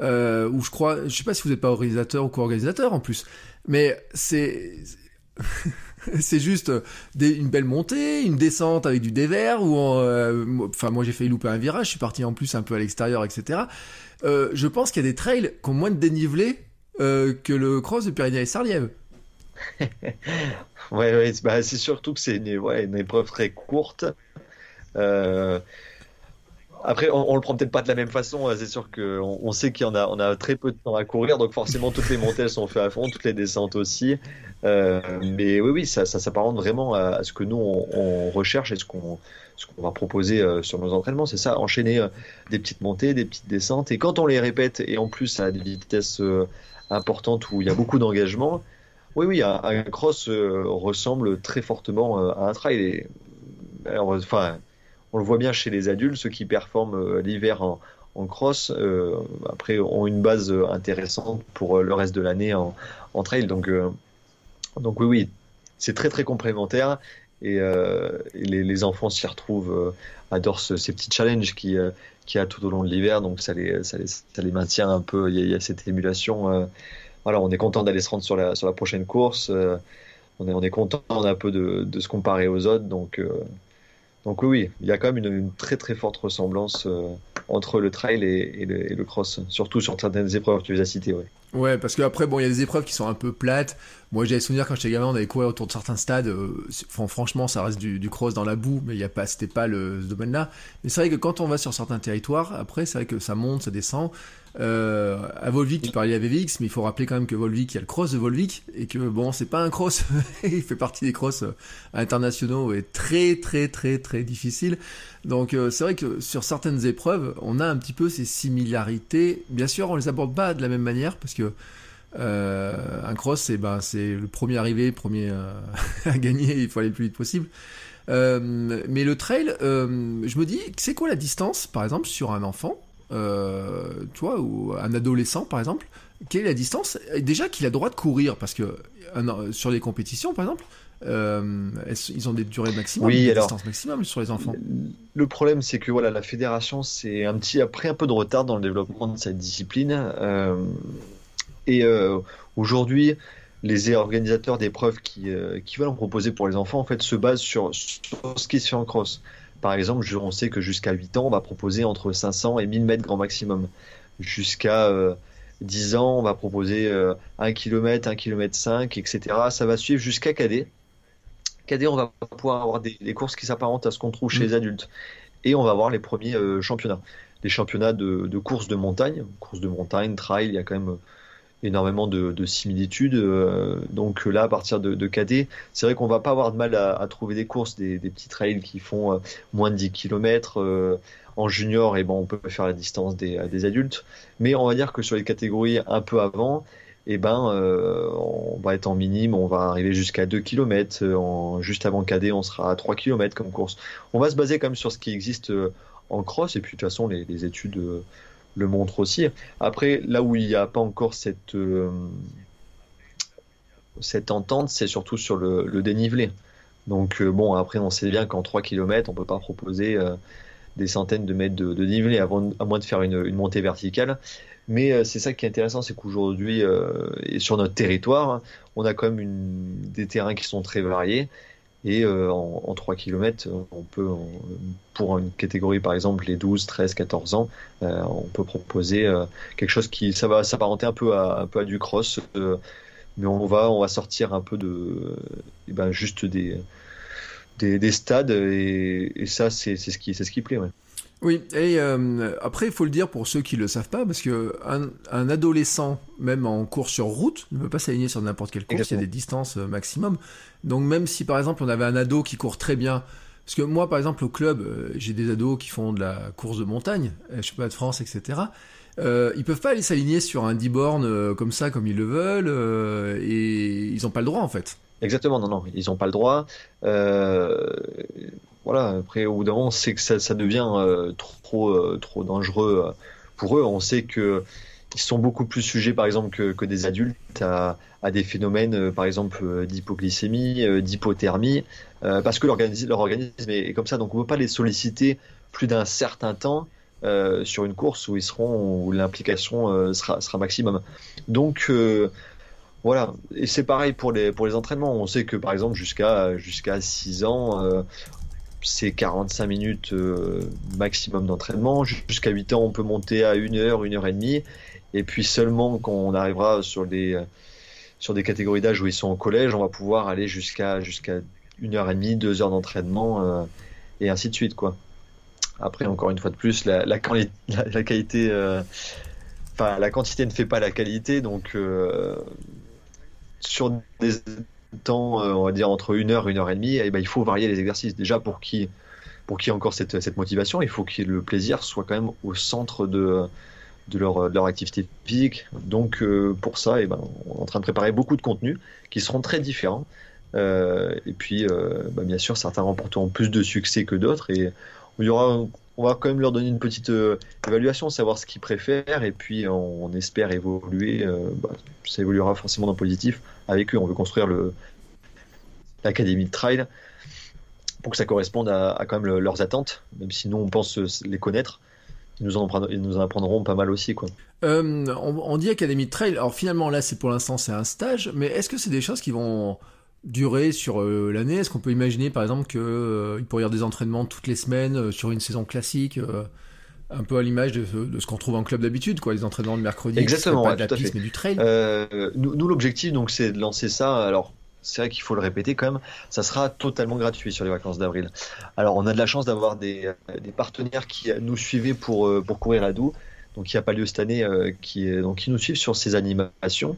Euh, Où je crois, je sais pas si vous n'êtes pas organisateur ou co-organisateur en plus, mais c'est (laughs) c'est juste une belle montée, une descente avec du dévers, ou euh, enfin moi j'ai failli louper un virage, je suis parti en plus un peu à l'extérieur, etc. Euh, je pense qu'il y a des trails qui ont moins de dénivelé euh, que le cross de Périgny et Sarliève. (laughs) Ouais, ouais bah, c'est surtout que c'est une, épreuve très courte. Euh, après, on, on, le prend peut-être pas de la même façon. Hein. C'est sûr qu'on on sait en a, très peu de temps à courir, donc forcément toutes les montées sont faites à fond, toutes les descentes aussi. Euh, mais oui, oui, ça, s'apparente vraiment à, ce que nous on, recherche et ce qu'on, qu'on va proposer euh, sur nos entraînements. C'est ça, enchaîner euh, des petites montées, des petites descentes, et quand on les répète et en plus à des vitesses importantes où il y a beaucoup d'engagement, oui, oui, un, cross euh, ressemble très fortement euh, à un trail. Enfin, on le voit bien chez les adultes, ceux qui performent euh, l'hiver en, cross, après ont une base intéressante pour le reste de l'année en, trail. Donc, donc oui, oui, c'est très très complémentaire. Et, les, enfants s'y retrouvent, adorent ces petits challenges qui qu'il y a tout au long de l'hiver, donc ça les, ça les, maintient un peu. Il y a, cette émulation voilà, on est content d'aller se rendre sur la, sur la prochaine course. Euh, on, est, on est content un peu de, de se comparer aux autres. Donc, euh, donc oui, il y a quand même une, très très forte ressemblance euh, entre le trail et, le, cross, surtout sur certaines épreuves que tu les as citées. Ouais. ouais, parce qu'après, bon, il y a des épreuves qui sont un peu plates. Moi, j'avais souvenir quand j'étais gamin, on avait couru autour de certains stades. franchement, ça reste du, cross dans la boue, mais il y a pas, c'était pas le, domaine-là. Mais c'est vrai que quand on va sur certains territoires, après, c'est vrai que ça monte, ça descend. Euh, à Volvic, tu parlais à VVX, mais il faut rappeler quand même que Volvic, il y a le cross de Volvic, et que bon, c'est pas un cross, (laughs) il fait partie des cross euh, internationaux et très très très très difficile. Donc euh, c'est vrai que sur certaines épreuves, on a un petit peu ces similarités. Bien sûr, on les aborde pas de la même manière parce que euh, un cross, c'est ben c'est le premier arrivé, premier (laughs) à gagner, il faut aller le plus vite possible. mais le trail, je me dis, c'est quoi la distance, par exemple, sur un enfant? Euh, tu vois, ou un adolescent par exemple, quelle est la distance? Déjà qu'il a droit de courir, parce que sur les compétitions par exemple, euh, ils ont des durées maximum, des distances maximum sur les enfants? Le problème, c'est que voilà, la fédération, c'est un petit après un peu de retard dans le développement de cette discipline. Euh, et euh, aujourd'hui, les organisateurs d'épreuves qui, qui veulent en proposer pour les enfants, en fait, se basent sur, ce qui se fait en cross. Par exemple, on sait que jusqu'à 8 ans, on va proposer entre 500 et 1000 mètres grand maximum. Jusqu'à 10 ans, on va proposer 1 km, 1 km 5, etc. Ça va suivre jusqu'à cadet cadet, on va pouvoir avoir des, courses qui s'apparentent à ce qu'on trouve chez les mm. adultes. Et on va avoir les premiers euh, championnats. Les championnats de, courses de montagne, courses de montagne, trail, il y a quand même euh, énormément de, similitudes. Euh, donc là, à partir de, cadet, c'est vrai qu'on va pas avoir de mal à, trouver des courses, des, petits trails qui font moins de 10 km. en junior, et ben, on peut faire la distance des, des, adultes. Mais on va dire que sur les catégories un peu avant, et ben, euh, on va être en minime, on va arriver jusqu'à 2 km. Euh, en, juste avant cadet, on sera à 3 km comme course. On va se baser quand même sur ce qui existe euh, en cross, et puis de toute façon, les, études le montrent aussi. Après, là où il n'y a pas encore cette, cette entente, c'est surtout sur le, dénivelé. Donc, bon, après, on sait bien qu'en 3 km, on ne peut pas proposer des centaines de mètres de, dénivelé, avant, à moins de faire une, montée verticale. Mais euh, c'est ça qui est intéressant, c'est qu'aujourd'hui, euh, sur notre territoire, on a quand même des terrains qui sont très variés. Et euh, en, 3 km, on peut, pour une catégorie par exemple les 12, 13, 14 ans, on peut proposer quelque chose qui ça va s'apparenter un peu à un peu à du cross, mais on va on va sortir un peu de eh ben, juste des, des, stades et, et ça c'est ce qui ce qui plaît. Ouais. Oui, et euh, après, il faut le dire pour ceux qui ne le savent pas, parce que un, adolescent, même en course sur route, ne peut pas s'aligner sur n'importe quelle course, il y a des distances euh, maximum. Donc même si par exemple on avait un ado qui court très bien, parce que moi par exemple au club, euh, j'ai des ados qui font de la course de montagne, je sais pas de France, etc. Euh, ils peuvent pas aller s'aligner sur un 10 bornes comme ça, comme ils le veulent, et ils n'ont pas le droit en fait. Exactement, non, non, ils n'ont pas le droit. Euh, voilà, après, au bout d'un moment, sait que ça, ça devient euh, trop, euh, trop dangereux euh, pour eux. On sait que ils sont beaucoup plus sujets, par exemple, que, que des adultes à, à, des phénomènes, par exemple, d'hypoglycémie, d'hypothermie, parce que leur organisme est, comme ça. Donc, on ne peut pas les solliciter plus d'un certain temps sur une course où ils seront, où l'implication sera, sera maximum. Donc, voilà, et c'est pareil pour les, pour les entraînements. On sait que par exemple jusqu'à jusqu'à 6 ans, c'est 45 minutes euh, maximum d'entraînement. Jusqu'à 8 ans, on peut monter à 1 heure, 1 heure et demie. Et puis seulement quand on arrivera sur des, euh, sur des catégories d'âge où ils sont au collège, on va pouvoir aller jusqu'à jusqu'à 1 heure et demie, 2 heures d'entraînement euh, et ainsi de suite. quoi. Après, encore une fois de plus, la, (laughs) qualité, la quantité ne fait pas la qualité. Donc sur des temps, euh, on va dire entre une heure, une heure et demie, et eh ben, il faut varier les exercices. Déjà pour qui pour qui encore cette, cette motivation, il faut que le plaisir soit quand même au centre de, de, leur, de leur activité physique. Donc euh, pour ça, et eh ben, on est en train de préparer beaucoup de contenus qui seront très différents. Euh, et puis, bah, bien sûr, certains remporteront plus de succès que d'autres. Et il y aura on va quand même leur donner une petite euh, évaluation, savoir ce qu'ils préfèrent, et puis on, espère évoluer. Euh, bah, ça évoluera forcément dans le positif avec eux. On veut construire l'académie de trail pour que ça corresponde à, quand même leurs attentes, même si nous on pense les connaître. Ils nous en, nous en apprendront pas mal aussi. Quoi. Euh, on, on, dit Académie de Trail, alors finalement là c'est pour l'instant c'est un stage, mais est-ce que c'est des choses qui vont durer sur euh, l'année Est-ce qu'on peut imaginer par exemple qu'il euh, pourrait y avoir des entraînements toutes les semaines euh, sur une saison classique un peu à l'image de, ce qu'on trouve en club d'habitude, quoi, les entraînements de mercredi, exactement, pas de la piste mais du trail. nous, l'objectif donc c'est de lancer ça. Alors c'est vrai qu'il faut le répéter quand même, ça sera totalement gratuit sur les vacances d'avril. Alors on a de la chance d'avoir des, des, partenaires qui nous suivaient pour pour courir à Doux, donc il n'y a pas lieu cette année, qui donc qui nous suivent sur ces animations.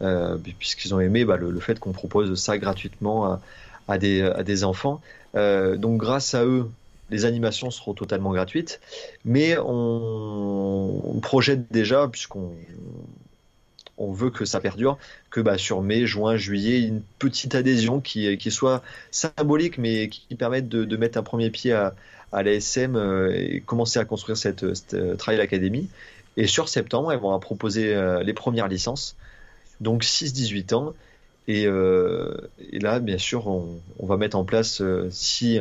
Euh, puisqu'ils ont aimé bah, le, fait qu'on propose ça gratuitement à, des, enfants. Euh, donc grâce à eux, les animations seront totalement gratuites, mais on, projette déjà, puisqu'on on veut que ça perdure, que bah, sur mai, juin, juillet, une petite adhésion qui, soit symbolique, mais qui permette de, mettre un premier pied à, l'ASM euh, et commencer à construire cette, cette Trail Academy. Et sur septembre, elles vont proposer les premières licences, donc 6-18 ans. Et, euh, et, là, bien sûr, on, va mettre en place, si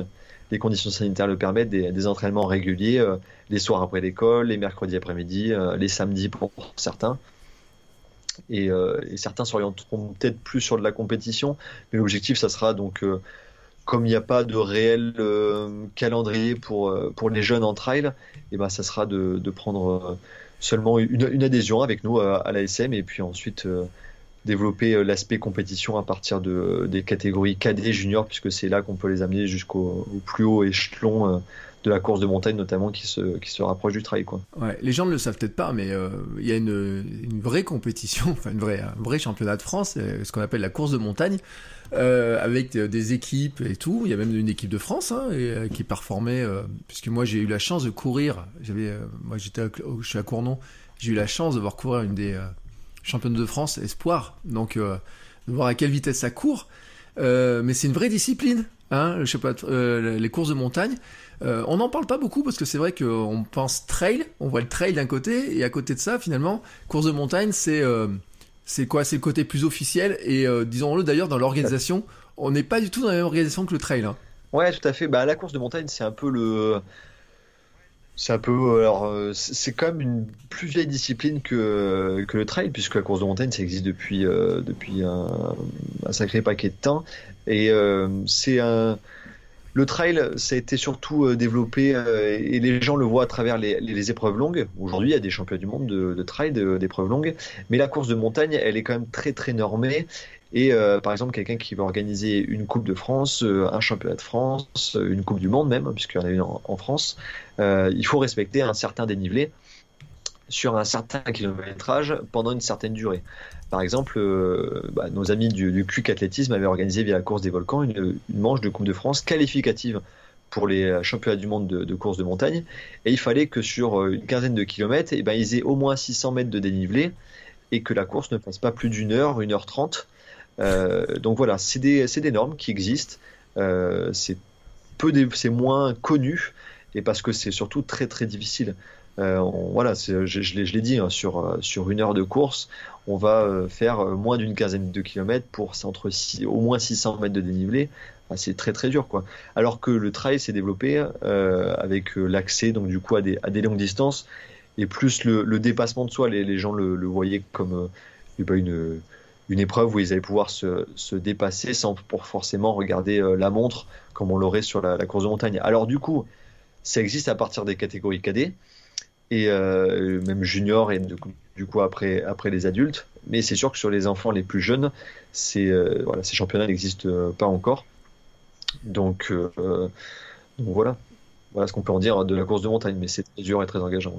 les conditions sanitaires le permettent, des, entraînements réguliers, les soirs après l'école, les mercredis après-midi, les samedis pour certains. Et, euh, certains s'orienteront peut-être plus sur de la compétition, mais l'objectif, ça sera donc, euh, comme il n'y a pas de réel euh, calendrier pour, pour les jeunes en trail, et ben, ça sera de, prendre seulement une, adhésion avec nous à l'ASM et puis ensuite développer l'aspect compétition à partir de, des catégories cadet junior puisque c'est là qu'on peut les amener jusqu'au plus haut échelon de la course de montagne notamment qui se, qui se rapproche du trail. Quoi. Ouais, les gens ne le savent peut-être pas, mais euh, il y a une, une, vraie compétition, (laughs) enfin une vraie, un vrai championnat de France, euh, ce qu'on appelle la course de montagne, euh, avec des équipes et tout. Il y a même une équipe de France hein, euh, qui performait, euh, puisque moi j'ai eu la chance de courir. J'avais, moi j'étais, je suis à Cournon, j'ai eu la chance de voir courir une des championnes de France espoir, donc de voir à quelle vitesse ça court. mais c'est une vraie discipline, hein, je sais pas, les courses de montagne. Euh, on n'en parle pas beaucoup parce que c'est vrai qu'on pense trail, on voit le trail d'un côté, et à côté de ça, finalement, course de montagne, c'est euh, quoi? C'est le côté plus officiel, et euh, disons-le d'ailleurs, dans l'organisation, on n'est pas du tout dans la même organisation que le trail. Hein. Ouais, tout à fait. Bah, la course de montagne, c'est un peu le. C'est un peu. Alors, c'est quand même une plus vieille discipline que, que le trail, puisque la course de montagne, ça existe depuis, depuis un, sacré paquet de temps. Et c'est un le trail, ça a été surtout euh, développé euh, et les gens le voient à travers les, épreuves longues. Aujourd'hui, il y a des champions du monde de, trail, d'épreuves longues, mais la course de montagne, elle est quand même très très normée. Et euh, par exemple, quelqu'un qui veut organiser une Coupe de France, un championnat de France, une Coupe du Monde même, puisqu'il y en a une en, France, il faut respecter un certain dénivelé sur un certain kilométrage pendant une certaine durée. Par exemple, euh, bah, nos amis du, du CUC Athlétisme avaient organisé via la course des volcans une, manche de Coupe de France qualificative pour les championnats du monde de, course de montagne. Et il fallait que sur euh, une quinzaine de kilomètres, eh ben, ils aient au moins 600 mètres de dénivelé et que la course ne fasse pas plus d'une heure, une heure trente. Euh, donc voilà, c'est des, des, normes qui existent. Euh, c'est moins connu et parce que c'est surtout très très difficile. Euh, voilà, je, je l'ai dit, hein, sur, euh, sur une heure de course, on va euh, faire moins d'une quinzaine de kilomètres pour entre au moins 600 mètres de dénivelé. c'est très très dur, quoi. Alors que le trail s'est développé avec l'accès, donc du coup, à des, longues distances et plus le, dépassement de soi. Les, gens le, voyaient comme une, une épreuve où ils allaient pouvoir se, se dépasser sans pour forcément regarder la montre comme on l'aurait sur la, course de montagne. Alors du coup, ça existe à partir des catégories cadets et euh, même junior et du coup, après, après les adultes. Mais c'est sûr que sur les enfants les plus jeunes, c'est, euh, voilà, ces championnats n'existent euh, pas encore. Donc, euh, donc, voilà. Voilà ce qu'on peut en dire de la course de montagne, mais c'est très dur et très engageant.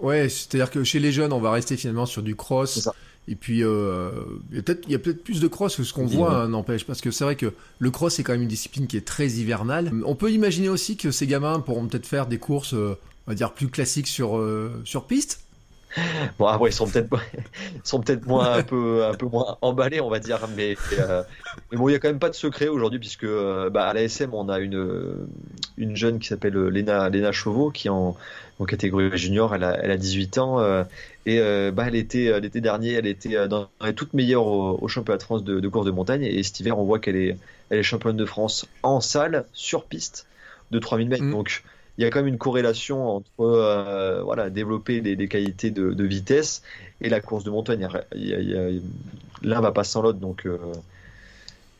Ouais, ouais c'est-à-dire que chez les jeunes, on va rester finalement sur du cross. Et puis, euh, il y a peut-être peut plus de cross que ce qu'on voit, hein, n'empêche, parce que c'est vrai que le cross c'est quand même une discipline qui est très hivernale. On peut imaginer aussi que ces gamins pourront peut-être faire des courses on va dire, plus classique sur, euh, sur piste Bon, après, ils sont peut-être (laughs) sont peut-être moins un peu un peu moins emballés, on va dire, mais, euh, mais bon, il y a quand même pas de secret aujourd'hui puisque euh, bah, à l'ASM on a une une jeune qui s'appelle Léna Léna Chauveau qui est en, en catégorie junior, elle a elle a 18 ans et bah elle était l'été dernier, elle était dans elle est toute meilleure au, championnat de France de, de, course de montagne et cet hiver on voit qu'elle est elle est championne de France en salle sur piste de 3000 mètres. Mm. Donc il y a quand même une corrélation entre euh, voilà, développer des, qualités de, vitesse et la course de montagne. L'un va pas sans l'autre, donc euh,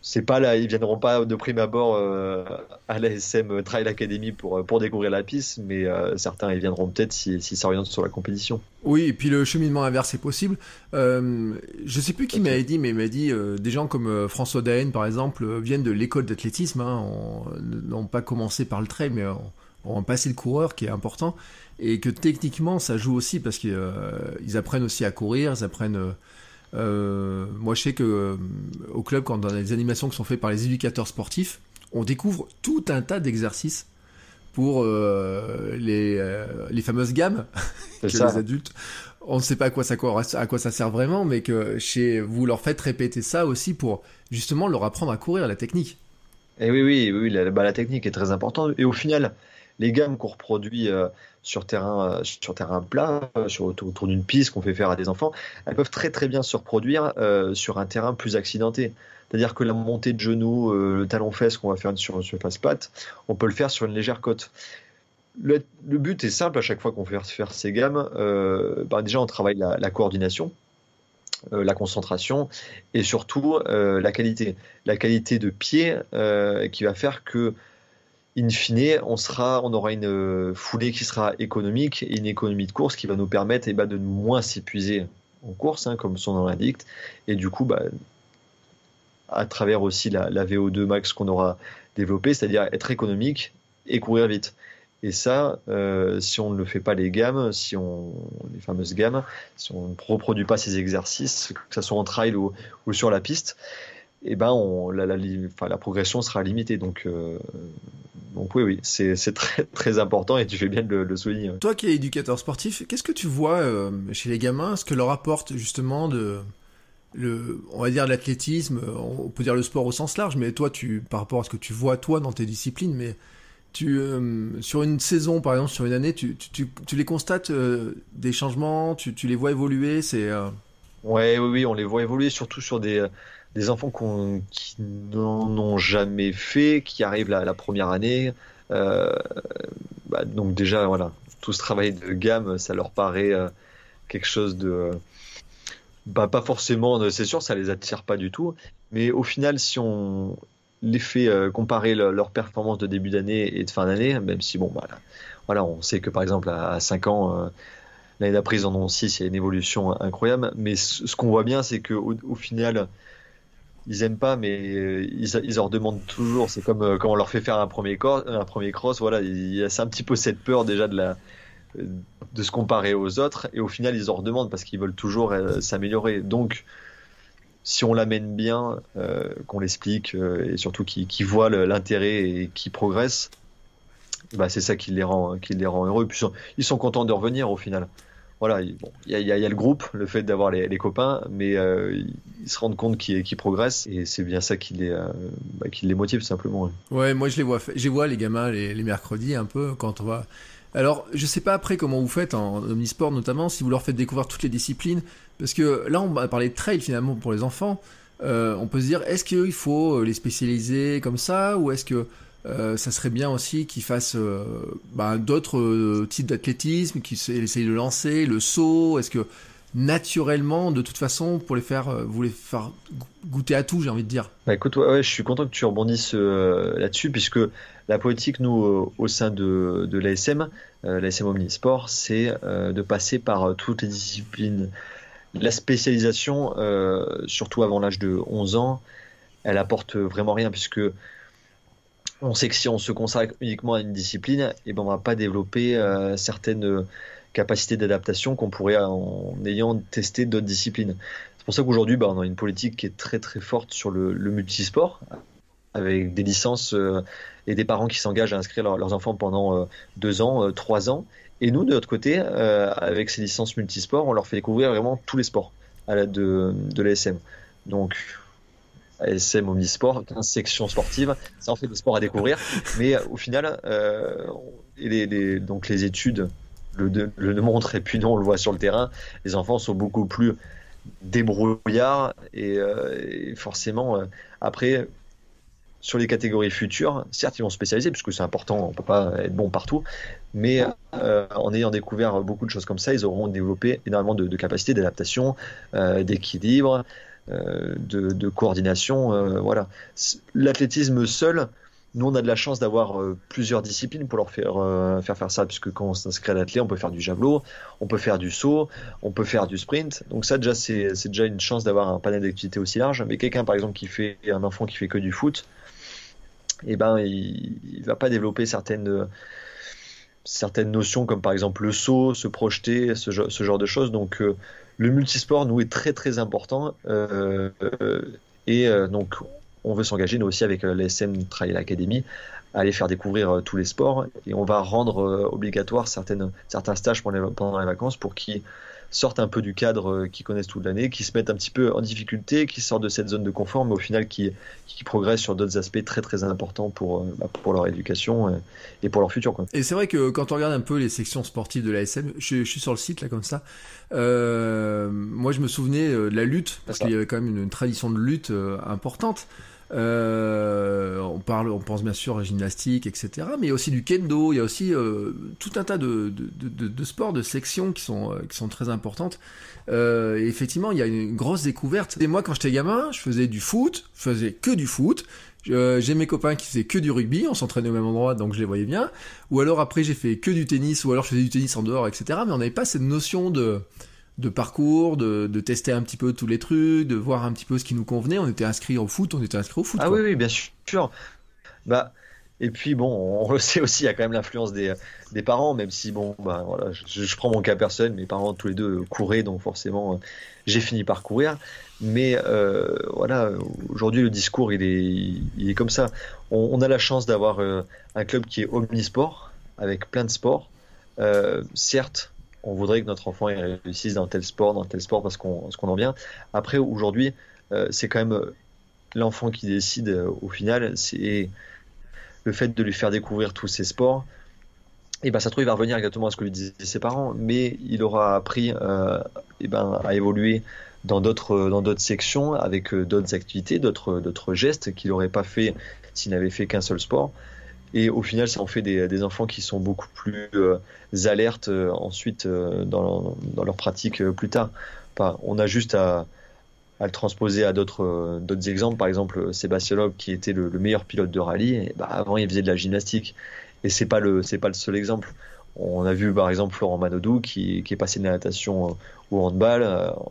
c'est pas là, ils viendront pas de prime abord euh, à la SM Trail Academy pour, pour découvrir la piste, mais certains ils viendront peut-être s'ils si, s'orientent sur la compétition. Oui, et puis le cheminement inverse est possible. je sais plus qui m'avait dit, mais il m'a dit des gens comme François Daen par exemple viennent de l'école d'athlétisme, hein, n'ont pas commencé par le trail, mais on passer le coureur qui est important et que techniquement ça joue aussi parce qu'ils euh, apprennent aussi à courir, ils apprennent. Euh, euh, moi, je sais que au club, quand dans les animations qui sont faites par les éducateurs sportifs, on découvre tout un tas d'exercices pour les, les fameuses gammes que ça. les adultes. On ne sait pas à quoi, ça, à quoi ça sert vraiment, mais que chez vous leur faites répéter ça aussi pour justement leur apprendre à courir la technique. Et oui, oui, oui, la, bah, la technique est très importante. Et au final, les gammes qu'on reproduit euh, sur terrain, euh, sur terrain plat, euh, sur, autour, d'une piste qu'on fait faire à des enfants, elles peuvent très très bien se reproduire sur un terrain plus accidenté. C'est-à-dire que la montée de genoux, le talon-fesse qu'on va faire sur une surface plate, on peut le faire sur une légère côte. Le, but est simple à chaque fois qu'on fait faire ces gammes. bah, déjà, on travaille la, coordination, la concentration et surtout la qualité. La qualité de pied qui va faire que, in fine, on, sera, on aura une euh, foulée qui sera économique et une économie de course qui va nous permettre eh ben, de moins s'épuiser en course, hein, comme son nom l'indique, et du coup, bah, à travers aussi la, la VO2 max qu'on aura développée, c'est-à-dire être économique et courir vite. Et ça, euh, si on ne fait pas les gammes, si on les fameuses gammes, si on ne reproduit pas ces exercices, que ce soit en trail ou, sur la piste, eh ben la progression sera limitée. Donc, euh, donc oui, oui, c'est très (laughs) très important et tu fais bien de le, le souligner. Toi qui es éducateur sportif, qu'est-ce que tu vois euh, chez les gamins? Ce que leur apporte justement de le, on va dire l'athlétisme, on peut dire le sport au sens large, mais toi, tu, par rapport à ce que tu vois toi dans tes disciplines, mais tu, euh, sur une saison, par exemple, sur une année, tu, tu, tu, tu les constates euh, des changements, tu, tu, les vois évoluer, c'est. Euh... Ouais, oui, oui, on les voit évoluer, surtout sur des, des enfants qu qui n'en ont jamais fait, qui arrivent la, la première année. Euh, bah, donc déjà, voilà, tout ce travail de gamme, ça leur paraît euh, quelque chose de, bah, pas forcément, c'est sûr, ça les attire pas du tout, mais au final, si on les fait euh, comparer le, leur performance de début d'année et de fin d'année, même si bon, voilà, on sait que par exemple à, à 5 ans, euh, l'année d'après ils en ont 6, il y a une évolution incroyable, mais ce, ce qu'on voit bien, c'est qu'au au final, ils aiment pas, mais ils, ils en redemandent toujours. C'est comme euh, quand on leur fait faire un premier, cross, un premier cross, voilà, a un petit peu cette peur déjà de se comparer aux autres, et au final ils en redemandent parce qu'ils veulent toujours euh, s'améliorer. Donc si on l'amène bien, euh, qu'on l'explique euh, et surtout qu'ils qu voient l'intérêt et qu'ils progressent, bah, c'est ça qui les rend, heureux. Ils sont contents de revenir au final. Voilà, il y, a, le groupe, le fait d'avoir les, copains, mais euh, ils se rendent compte qu'ils qu progressent et c'est bien ça qui les, euh, bah, motive simplement. Ouais. moi je les vois, je les vois les gamins les, les mercredis un peu quand on va. Alors, je sais pas après comment vous faites en omnisport notamment, si vous leur faites découvrir toutes les disciplines, parce que là on va parler de trail finalement pour les enfants. Euh, on peut se dire, est-ce qu'il faut les spécialiser comme ça, ou est-ce que euh, ça serait bien aussi qu'ils fassent euh, bah, d'autres euh, types d'athlétisme, qu'ils essayent de lancer, le saut, est-ce que naturellement, de toute façon, pour les faire, euh, vous les faire goûter à tout, j'ai envie de dire? Bah écoute, je suis content que tu rebondisses là-dessus, puisque la politique, nous, au sein de, de l'ASM, l'ASM Omnisport, c'est de passer par toutes les disciplines. La spécialisation, surtout avant l'âge de 11 ans, elle apporte vraiment rien, puisque on sait que si on se consacre uniquement à une discipline, et ben on va pas développer euh, certaines capacités d'adaptation qu'on pourrait en ayant testé d'autres disciplines. C'est pour ça qu'aujourd'hui, bah, on a une politique qui est très très forte sur le, le multisport, avec des licences euh, et des parents qui s'engagent à inscrire leur, leurs enfants pendant euh, deux ans, euh, trois ans. Et nous, de notre côté, avec ces licences multisport, on leur fait découvrir vraiment tous les sports à l'aide de, de l'ASM. Donc, ASM Omnisport, 15 sections sportives, ça en fait des sports à découvrir. Mais au final, euh, les, donc les études le, montrent et puis nous on le voit sur le terrain, les enfants sont beaucoup plus débrouillards et, euh, forcément euh, après sur les catégories futures, certes ils vont spécialiser puisque c'est important, on peut pas être bon partout, mais euh, en ayant découvert beaucoup de choses comme ça, ils auront développé énormément de, capacités d'adaptation, euh, d'équilibre, euh, de, de, coordination. Euh, voilà. L'athlétisme seul, nous on a de la chance d'avoir euh, plusieurs disciplines pour leur faire, euh, faire faire ça, puisque quand on s'inscrit à l'athlète, on peut faire du javelot, on peut faire du saut, on peut faire du sprint. Donc ça déjà c'est déjà une chance d'avoir un panel d'activités aussi large. Mais quelqu'un par exemple qui fait un enfant qui fait que du foot, eh ben il, il va pas développer certaines certaines notions comme par exemple le saut, se projeter, ce, ce genre de choses. Donc euh, le multisport nous est très très important euh, et euh, donc on veut s'engager nous aussi avec l'SM Trail Academy aller faire découvrir tous les sports et on va rendre obligatoire certaines, certains stages pendant les, vacances pour qu'ils sortent un peu du cadre euh, qu'ils connaissent toute l'année, qui se mettent un petit peu en difficulté, qui sortent de cette zone de confort, mais au final qui, qui progressent sur d'autres aspects très très importants pour, euh, bah, pour leur éducation euh, et pour leur futur. Quoi. Et c'est vrai que quand on regarde un peu les sections sportives de l'ASM, je, je suis sur le site là comme ça, euh, moi je me souvenais de la lutte, parce qu'il y avait quand même une, tradition de lutte importante. Euh, on parle, on pense bien sûr à la gymnastique, etc. Mais aussi du kendo, il y a aussi euh, tout un tas de, sports, de sections qui sont, euh, qui sont très importantes. Et effectivement, il y a une grosse découverte. Et moi, quand j'étais gamin, je faisais du foot, je faisais que du foot. J'ai mes copains qui faisaient que du rugby, on s'entraînait au même endroit, donc je les voyais bien. Ou alors après, j'ai fait que du tennis, ou alors je faisais du tennis en dehors, etc. Mais on n'avait pas cette notion de de parcours, de, de, tester un petit peu tous les trucs, de voir un petit peu ce qui nous convenait. On était inscrit au foot, on était inscrit au foot. Ah oui, oui, bien sûr. Bah, et puis bon, on le sait aussi, il y a quand même l'influence des, des, parents, même si bon, bah voilà, je, je, prends mon cas personnel, mes parents tous les deux couraient, donc forcément euh, j'ai fini par courir. Mais euh, voilà, aujourd'hui le discours il est, il est comme ça. On, on a la chance d'avoir euh, un club qui est omnisport, avec plein de sports. Euh, certes, on voudrait que notre enfant réussisse dans tel sport, dans tel sport parce qu'on en vient. Après, aujourd'hui, euh, c'est quand même euh, l'enfant qui décide euh, au final. C'est le fait de lui faire découvrir tous ces sports. Et ben, ça trouve, il va revenir exactement à ce que lui disaient ses parents, mais il aura appris et ben, à évoluer dans d'autres dans d'autres sections avec d'autres activités, d'autres d'autres gestes qu'il n'aurait pas fait s'il n'avait fait qu'un seul sport. Et au final, ça en fait des, enfants qui sont beaucoup plus euh, alertes euh, ensuite euh, dans, dans, leur pratique plus tard. on a juste à, le transposer à d'autres exemples. Par exemple, Sébastien Loeb, qui était le, meilleur pilote de rallye, bah, avant il faisait de la gymnastique. Et c'est pas pas le seul exemple. On a vu par exemple Florent Manodou qui, est passé de la natation au handball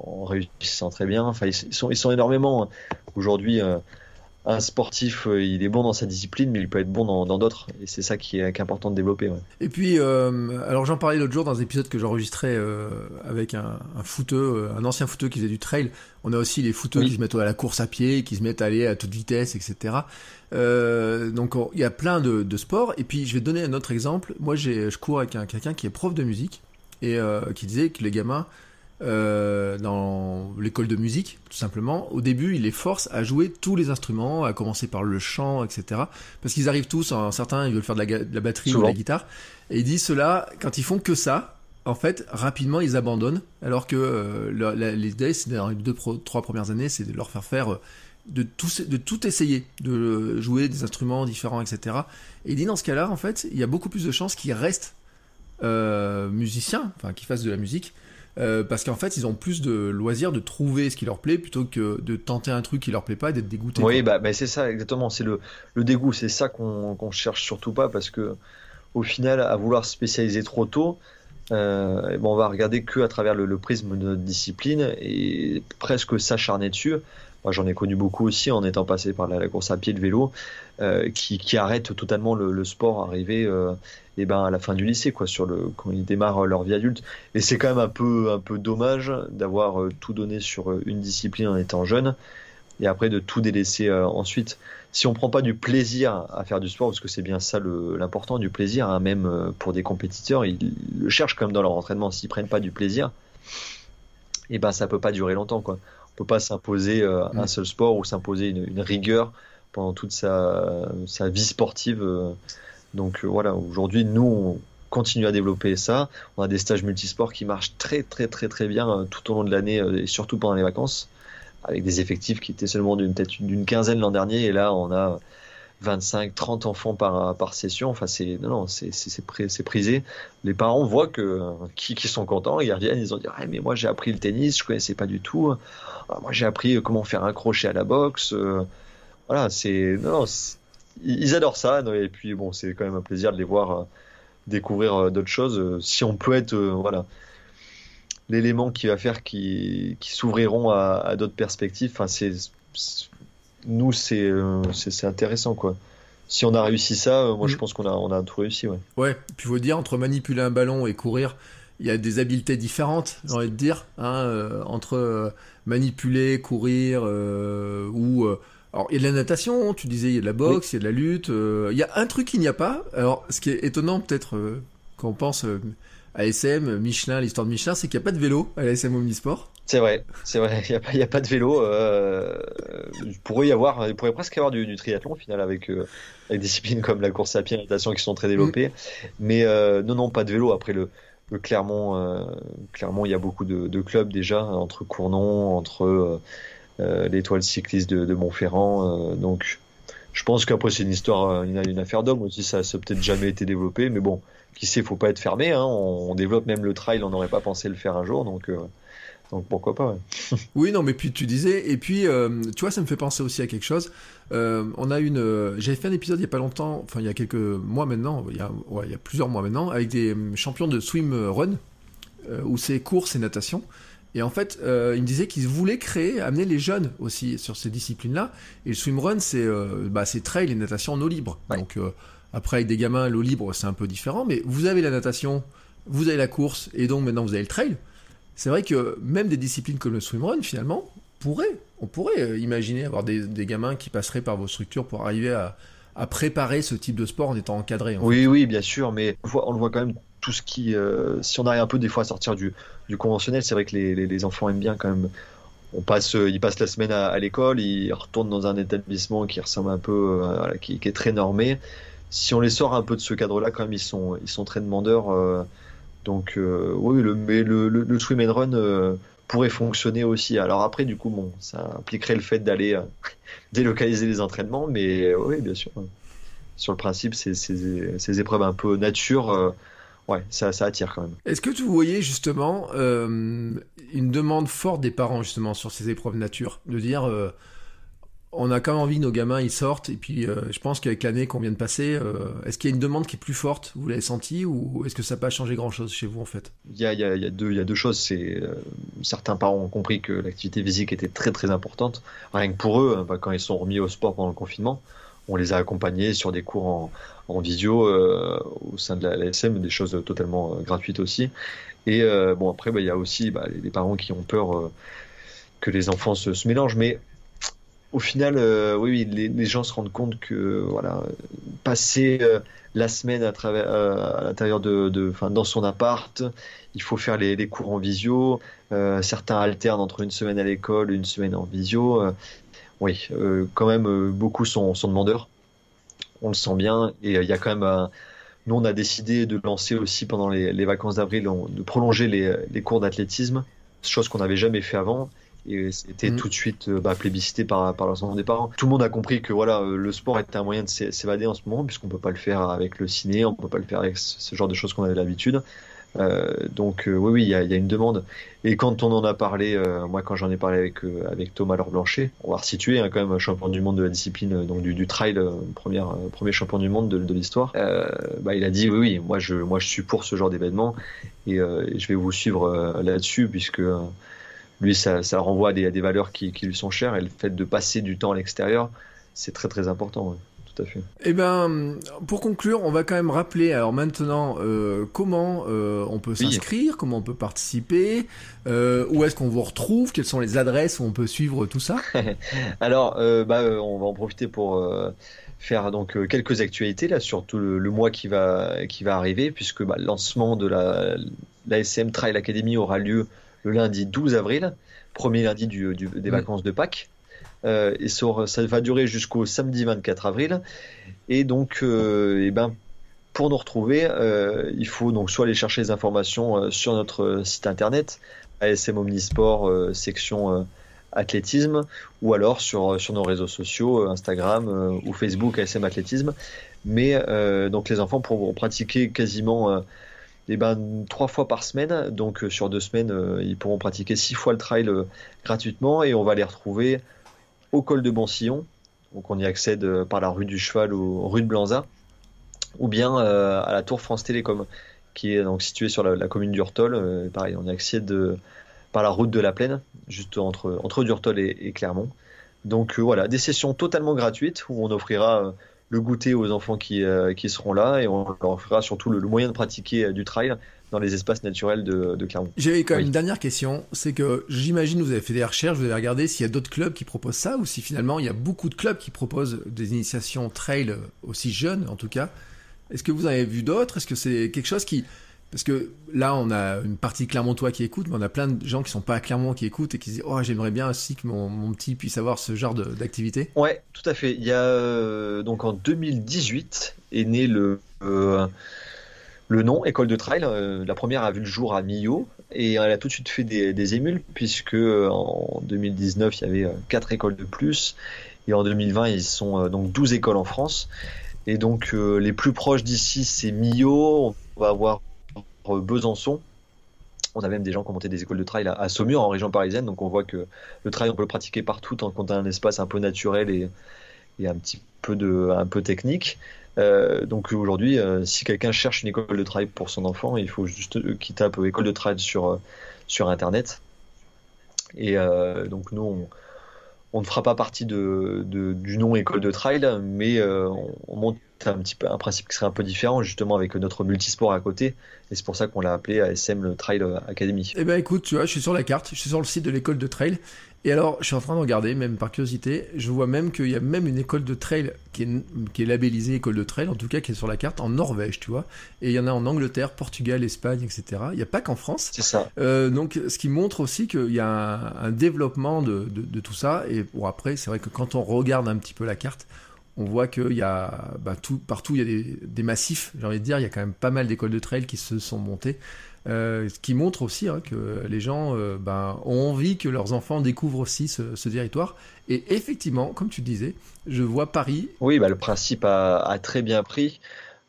en réussissant très bien. Ils sont, ils sont énormément aujourd'hui un sportif, euh, il est bon dans sa discipline, mais il peut être bon dans d'autres. Et c'est ça qui est, important de développer. Et puis, euh, alors j'en parlais l'autre jour dans un épisode que j'enregistrais euh, avec un, un footeux, un ancien footeux qui faisait du trail. On a aussi les footeux qui se mettent à la course à pied, qui se mettent à aller à toute vitesse, etc. donc il y a plein de, sports. Et puis je vais donner un autre exemple. Moi, je cours avec quelqu'un qui est prof de musique et qui disait que les gamins euh, dans l'école de musique, tout simplement. Au début, il les force à jouer tous les instruments, à commencer par le chant, etc. Parce qu'ils arrivent tous, certains, ils veulent faire de la, batterie ou de la guitare. Et il dit cela, quand ils font que ça, en fait, rapidement, ils abandonnent. Alors que euh, l'idée, c'est dans les deux, trois premières années, c'est de leur faire faire euh, de tout, de tout essayer, de jouer des instruments différents, etc. Et il dit dans ce cas-là, en fait, il y a beaucoup plus de chances qu'ils restent musiciens, enfin qu'ils fassent de la musique, euh, parce qu'en fait, ils ont plus de loisirs de trouver ce qui leur plaît plutôt que de tenter un truc qui leur plaît pas et d'être dégoûté. Oui, bah, bah, c'est ça, exactement. C'est le, le dégoût, c'est ça qu'on cherche surtout pas parce que au final, à vouloir spécialiser trop tôt, euh, bon, on va regarder que à travers le, le, prisme de notre discipline et presque s'acharner dessus. J'en ai connu beaucoup aussi en étant passé par la, course à pied, de vélo, euh, qui, qui arrêtent totalement le, sport arrivé euh, et ben à la fin du lycée, quoi, quand ils démarrent leur vie adulte. Et c'est quand même un peu un peu dommage d'avoir euh, tout donné sur euh, une discipline en étant jeune et après de tout délaisser ensuite. Si on prend pas du plaisir à faire du sport, parce que c'est bien ça l'important, du plaisir, hein, même pour des compétiteurs, ils, le cherchent quand même dans leur entraînement. S'ils prennent pas du plaisir, et ben ça peut pas durer longtemps, quoi. On peut pas s'imposer un mm. seul sport ou s'imposer une, une, rigueur pendant toute sa, sa vie sportive. Donc euh, voilà, aujourd'hui, nous, on continue à développer ça. On a des stages multisports qui marchent très très très très bien euh, tout au long de l'année euh, et surtout pendant les vacances, avec des effectifs qui étaient seulement d'une d'une quinzaine l'an dernier et là on a 25, 30 enfants par, session. Enfin, c'est non, non c'est prisé. Les parents voient que qui, qui sont contents, ils reviennent, ils ont dit ah, mais moi j'ai appris le tennis, je connaissais pas du tout. Ah, moi j'ai appris comment faire un crochet à la boxe. voilà, c'est non, ils adorent ça. Et puis bon, c'est quand même un plaisir de les voir euh, découvrir euh, d'autres choses. Euh, si on peut être, voilà, l'élément qui va faire qui, qui s'ouvriront à, d'autres perspectives. Enfin, c'est nous, c'est c'est intéressant quoi. Si on a réussi ça, moi je mm. pense qu'on a on a tout réussi. Ouais. Ouais. Puis faut dire entre manipuler un ballon et courir, il y a des habiletés différentes, j'ai envie de dire, hein, entre manipuler, courir ou Alors, il y a de la natation, tu disais, il y a de la boxe, il y a de la lutte. euh, il y a un truc qu'il n'y a pas. Alors, ce qui est étonnant, peut-être, euh, quand on pense euh, à SM, Michelin, l'histoire de Michelin, c'est qu'il n'y a pas de vélo à la SM Omnisport. C'est vrai, c'est vrai. Il n'y a, pas- il y a pas de vélo. Euh, il pourrait y avoir, il pourrait presque y avoir du, du triathlon au final avec, euh, avec des disciplines comme la course à pied, la natation qui sont très développées. Mais euh, non, non, pas de vélo. Après le, le Clermont, Clermont, il y a beaucoup de, de clubs déjà entre Cournon, entre l'étoile cycliste de, de Montferrand. donc, je pense qu'après c'est une histoire, une, une affaire d'homme aussi. Ça, ça peut-être jamais été développé, mais bon, qui sait, faut pas être fermé. Hein, on, on développe même le trail, on n'aurait pas pensé le faire un jour, donc. euh, donc pourquoi pas ouais. (laughs) Oui, non, mais puis tu disais, et puis, euh, tu vois, ça me fait penser aussi à quelque chose. Euh, on a une, euh, j'avais fait un épisode il y a pas longtemps, enfin il y a quelques mois maintenant, il y a, ouais, il y a plusieurs mois maintenant, avec des champions de swim run, où c'est course et natation. Et en fait, il me disait qu'ils voulaient créer, amener les jeunes aussi sur ces disciplines-là. Et le swimrun, c'est euh, bah, c'est trail et natation en eau libre. Ouais. Donc après, avec des gamins, l'eau libre, c'est un peu différent. Mais vous avez la natation, vous avez la course, et donc maintenant vous avez le trail. C'est vrai que même des disciplines comme le swimrun, finalement, pourraient, on pourrait euh, imaginer avoir des, des gamins qui passeraient par vos structures pour arriver à, à préparer ce type de sport en étant encadrés. en fait. Oui, oui, bien sûr, mais on voit, on le voit quand même tout ce qui. euh, si on arrive un peu des fois à sortir du, du conventionnel, c'est vrai que les, les, les enfants aiment bien quand même. On passe, euh, ils passent la semaine à, à l'école, ils retournent dans un établissement qui ressemble un peu, euh, qui est très normé. Si on les sort un peu de ce cadre-là, quand même, ils sont, ils sont très demandeurs. euh, donc, euh, oui, le, mais le, le, swim and run euh, pourrait fonctionner aussi. Alors après, du coup, bon, ça impliquerait le fait d'aller (laughs) délocaliser les entraînements, mais oui, bien sûr. Sur le principe, ces, ces, ces épreuves un peu nature, ouais, ça, attire quand même. Est-ce que tu voyais justement une demande forte des parents justement sur ces épreuves nature De dire, on a quand même envie nos gamins ils sortent, et puis euh, je pense qu'avec l'année qu'on vient de passer, euh, est-ce qu'il y a une demande qui est plus forte Vous l'avez senti ou est-ce que ça n'a pas changé grand-chose chez vous en fait? Il y a, deux, choses. C'est euh, certains parents ont compris que l'activité physique était très très importante. Rien que pour eux, hein, bah, quand ils sont remis au sport pendant le confinement, on les a accompagnés sur des cours en, en visio au sein de la, la SM, des choses totalement gratuites aussi. Et bon après, bah, il y a aussi bah, les, parents qui ont peur que les enfants se, se mélangent, mais au final, euh, oui, oui, les, gens se rendent compte que voilà, passer euh, la semaine à travers euh, à l'intérieur de, dans son appart, il faut faire les, cours en visio. Certains alternent entre une semaine à l'école, une semaine en visio. Oui, quand même, beaucoup sont, demandeurs. On le sent bien. Et il y a quand même. Nous, on a décidé de lancer aussi pendant les, vacances d'avril, de prolonger les cours d'athlétisme, chose qu'on n'avait jamais fait avant. Et c'était Mhm. tout de suite euh, bah, plébiscité par, par l'ensemble des parents. Tout le monde a compris que voilà, euh, le sport était un moyen de s'é- s'évader en ce moment, puisqu'on peut pas le faire avec le ciné, on peut pas le faire avec ce genre de choses qu'on avait l'habitude. Euh, donc euh, oui, oui, il y a, y a une demande. Et quand on en a parlé, euh, moi quand j'en ai parlé avec euh, avec Thomas Laure Blanchet, on va resituer hein, quand même champion du monde de la discipline, donc du, du trail, première, premier champion du monde de, de l'histoire. Euh, bah, il a dit oui, oui, moi je moi je suis pour ce genre d'événement et, euh, je vais vous suivre là-dessus puisque euh, lui ça, ça renvoie à des, à des valeurs qui, qui lui sont chères et le fait de passer du temps à l'extérieur, c'est très très important. ouais, tout à fait. Eh ben, pour conclure, on va quand même rappeler, alors maintenant, euh, comment euh, on peut Oui. s'inscrire, comment on peut participer, euh, où est-ce qu'on vous retrouve, quelles sont les adresses où on peut suivre tout ça? (laughs) Alors, bah, on va en profiter pour faire donc quelques actualités là sur tout le, le mois qui va qui va arriver, puisque bah, le lancement de la l'ASM Trail Academy aura lieu le lundi 12 avril, premier lundi du, du- des vacances de Pâques. Euh, et ça, va durer jusqu'au samedi 24 avril. Et donc, euh, eh ben, pour nous retrouver, euh, il faut donc soit aller chercher les informations sur notre site internet, ASM Omnisport, section athlétisme, ou alors sur, sur nos réseaux sociaux, Instagram ou Facebook ASM Athlétisme. Mais donc les enfants pourront pratiquer quasiment eh ben, trois fois par semaine. Donc euh, sur deux semaines, euh, ils pourront pratiquer six fois le trail euh, gratuitement et on va les retrouver au col de Boncillon. Donc on y accède par la rue du Cheval ou rue de Blanza, ou bien à la tour France Télécom, qui est donc située sur la, commune d'Urtol. Pareil, on y accède par la route de la Plaine, juste entre, entre Durtol et, Clermont. Donc voilà, des sessions totalement gratuites où on offrira le goûter aux enfants qui, euh, qui seront là et on leur offrira surtout le, le moyen de pratiquer euh, du trail dans les espaces naturels de, de Clermont. J'avais quand même Oui. une dernière question, c'est que j'imagine vous avez fait des recherches, vous avez regardé s'il y a d'autres clubs qui proposent ça ou si finalement il y a beaucoup de clubs qui proposent des initiations trail aussi jeunes en tout cas. Est-ce que vous en avez vu d'autres? Est-ce que c'est quelque chose qui parce que là on a une partie Clermontois qui écoute, mais on a plein de gens qui sont pas à Clermont qui écoutent et qui se disent oh j'aimerais bien aussi que mon, petit puisse avoir ce genre d'activité. Ouais, tout à fait. Il y a euh, donc en 2018 est né le euh, le nom École de Trail. Euh, la première a vu le jour à Millau et elle a tout de suite fait des, émules puisque en 2019 il y avait quatre écoles de plus et en 2020 ils sont donc 12 écoles en France et donc les plus proches d'ici c'est Millau. On va avoir Besançon. On a même des gens qui ont monté des écoles de trail à, Saumur en région parisienne donc on voit que le trail on peut le pratiquer partout tant qu'on a un espace un peu naturel et, et un petit peu de un peu technique. Euh, donc aujourd'hui, euh, si quelqu'un cherche une école de trail pour son enfant, il faut juste qu'il tape euh, école de trail sur sur internet. Et donc nous, on, ne fera pas partie de, du nom école de trail, mais on monte un petit peu un principe qui serait un peu différent justement avec notre multisport à côté. Et c'est pour ça qu'on l'a appelé ASM le Trail Academy. Eh ben écoute, tu vois, je suis sur la carte, je suis sur le site de l'école de trail. Et alors, je suis en train de regarder, même par curiosité, je vois même qu'il y a même une école de trail qui est, qui est labellisée école de trail, en tout cas qui est sur la carte, en Norvège, tu vois. Et il y en a en Angleterre, Portugal, Espagne, etc. Il n'y a pas qu'en France. C'est ça. Euh, donc, ce qui montre aussi qu'il y a un, un développement de, de- de tout ça. Et bon, après, c'est vrai que quand on regarde un petit peu la carte, on voit qu'il y a bah, tout, partout, il y a des, des massifs, j'ai envie de dire. Il y a quand même pas mal d'écoles de trail qui se sont montées. Euh, ce qui montre aussi hein, que les gens euh, ben, ont envie que leurs enfants découvrent aussi ce, ce territoire. Et effectivement, comme tu disais, je vois Paris. Oui, bah, le principe a, a très bien pris.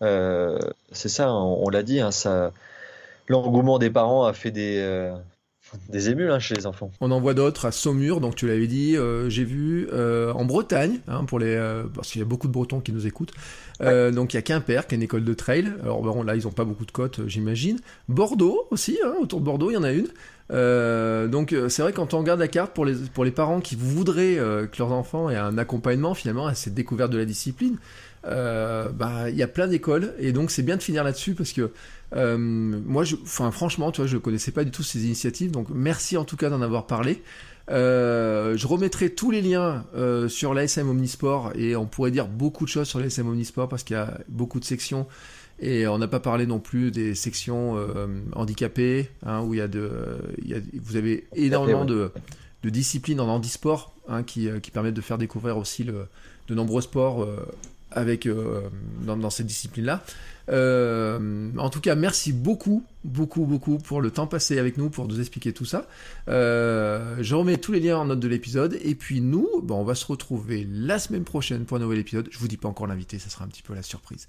Euh, c'est ça, on, on l'a dit, hein, ça, l'engouement des parents a fait des, euh, des émules hein, chez les enfants. On en voit d'autres à Saumur, donc tu l'avais dit. euh, J'ai vu euh, en Bretagne, hein, pour les, euh, parce qu'il y a beaucoup de Bretons qui nous écoutent. Euh, Donc il y a Quimper, qui est une école de trail. Alors bon, là, ils ont pas beaucoup de côtes, j'imagine. Bordeaux aussi, hein, autour de Bordeaux, il y en a une. Euh, donc c'est vrai quand on regarde la carte pour les pour les parents qui voudraient euh, que leurs enfants aient un accompagnement finalement à cette découverte de la discipline, euh, bah il y a plein d'écoles et donc c'est bien de finir là-dessus parce que euh, moi, je, enfin franchement, tu vois, je connaissais pas du tout ces initiatives, donc merci en tout cas d'en avoir parlé. Euh, je remettrai tous les liens euh, sur l'ASM Omnisport et on pourrait dire beaucoup de choses sur l'ASM Omnisport parce qu'il y a beaucoup de sections et on n'a pas parlé non plus des sections euh, handicapées hein, où il y a de, il y a, vous avez énormément ouais. de, de disciplines en handisport hein, qui, qui permettent de faire découvrir aussi le, de nombreux sports avec dans, dans cette discipline-là. Euh, en tout cas, merci beaucoup, beaucoup, beaucoup pour le temps passé avec nous pour nous expliquer tout ça. Euh, je remets tous les liens en note de l'épisode. Et puis nous, on va se retrouver la semaine prochaine pour un nouvel épisode. Je vous dis pas encore l'invité, ça sera un petit peu la surprise.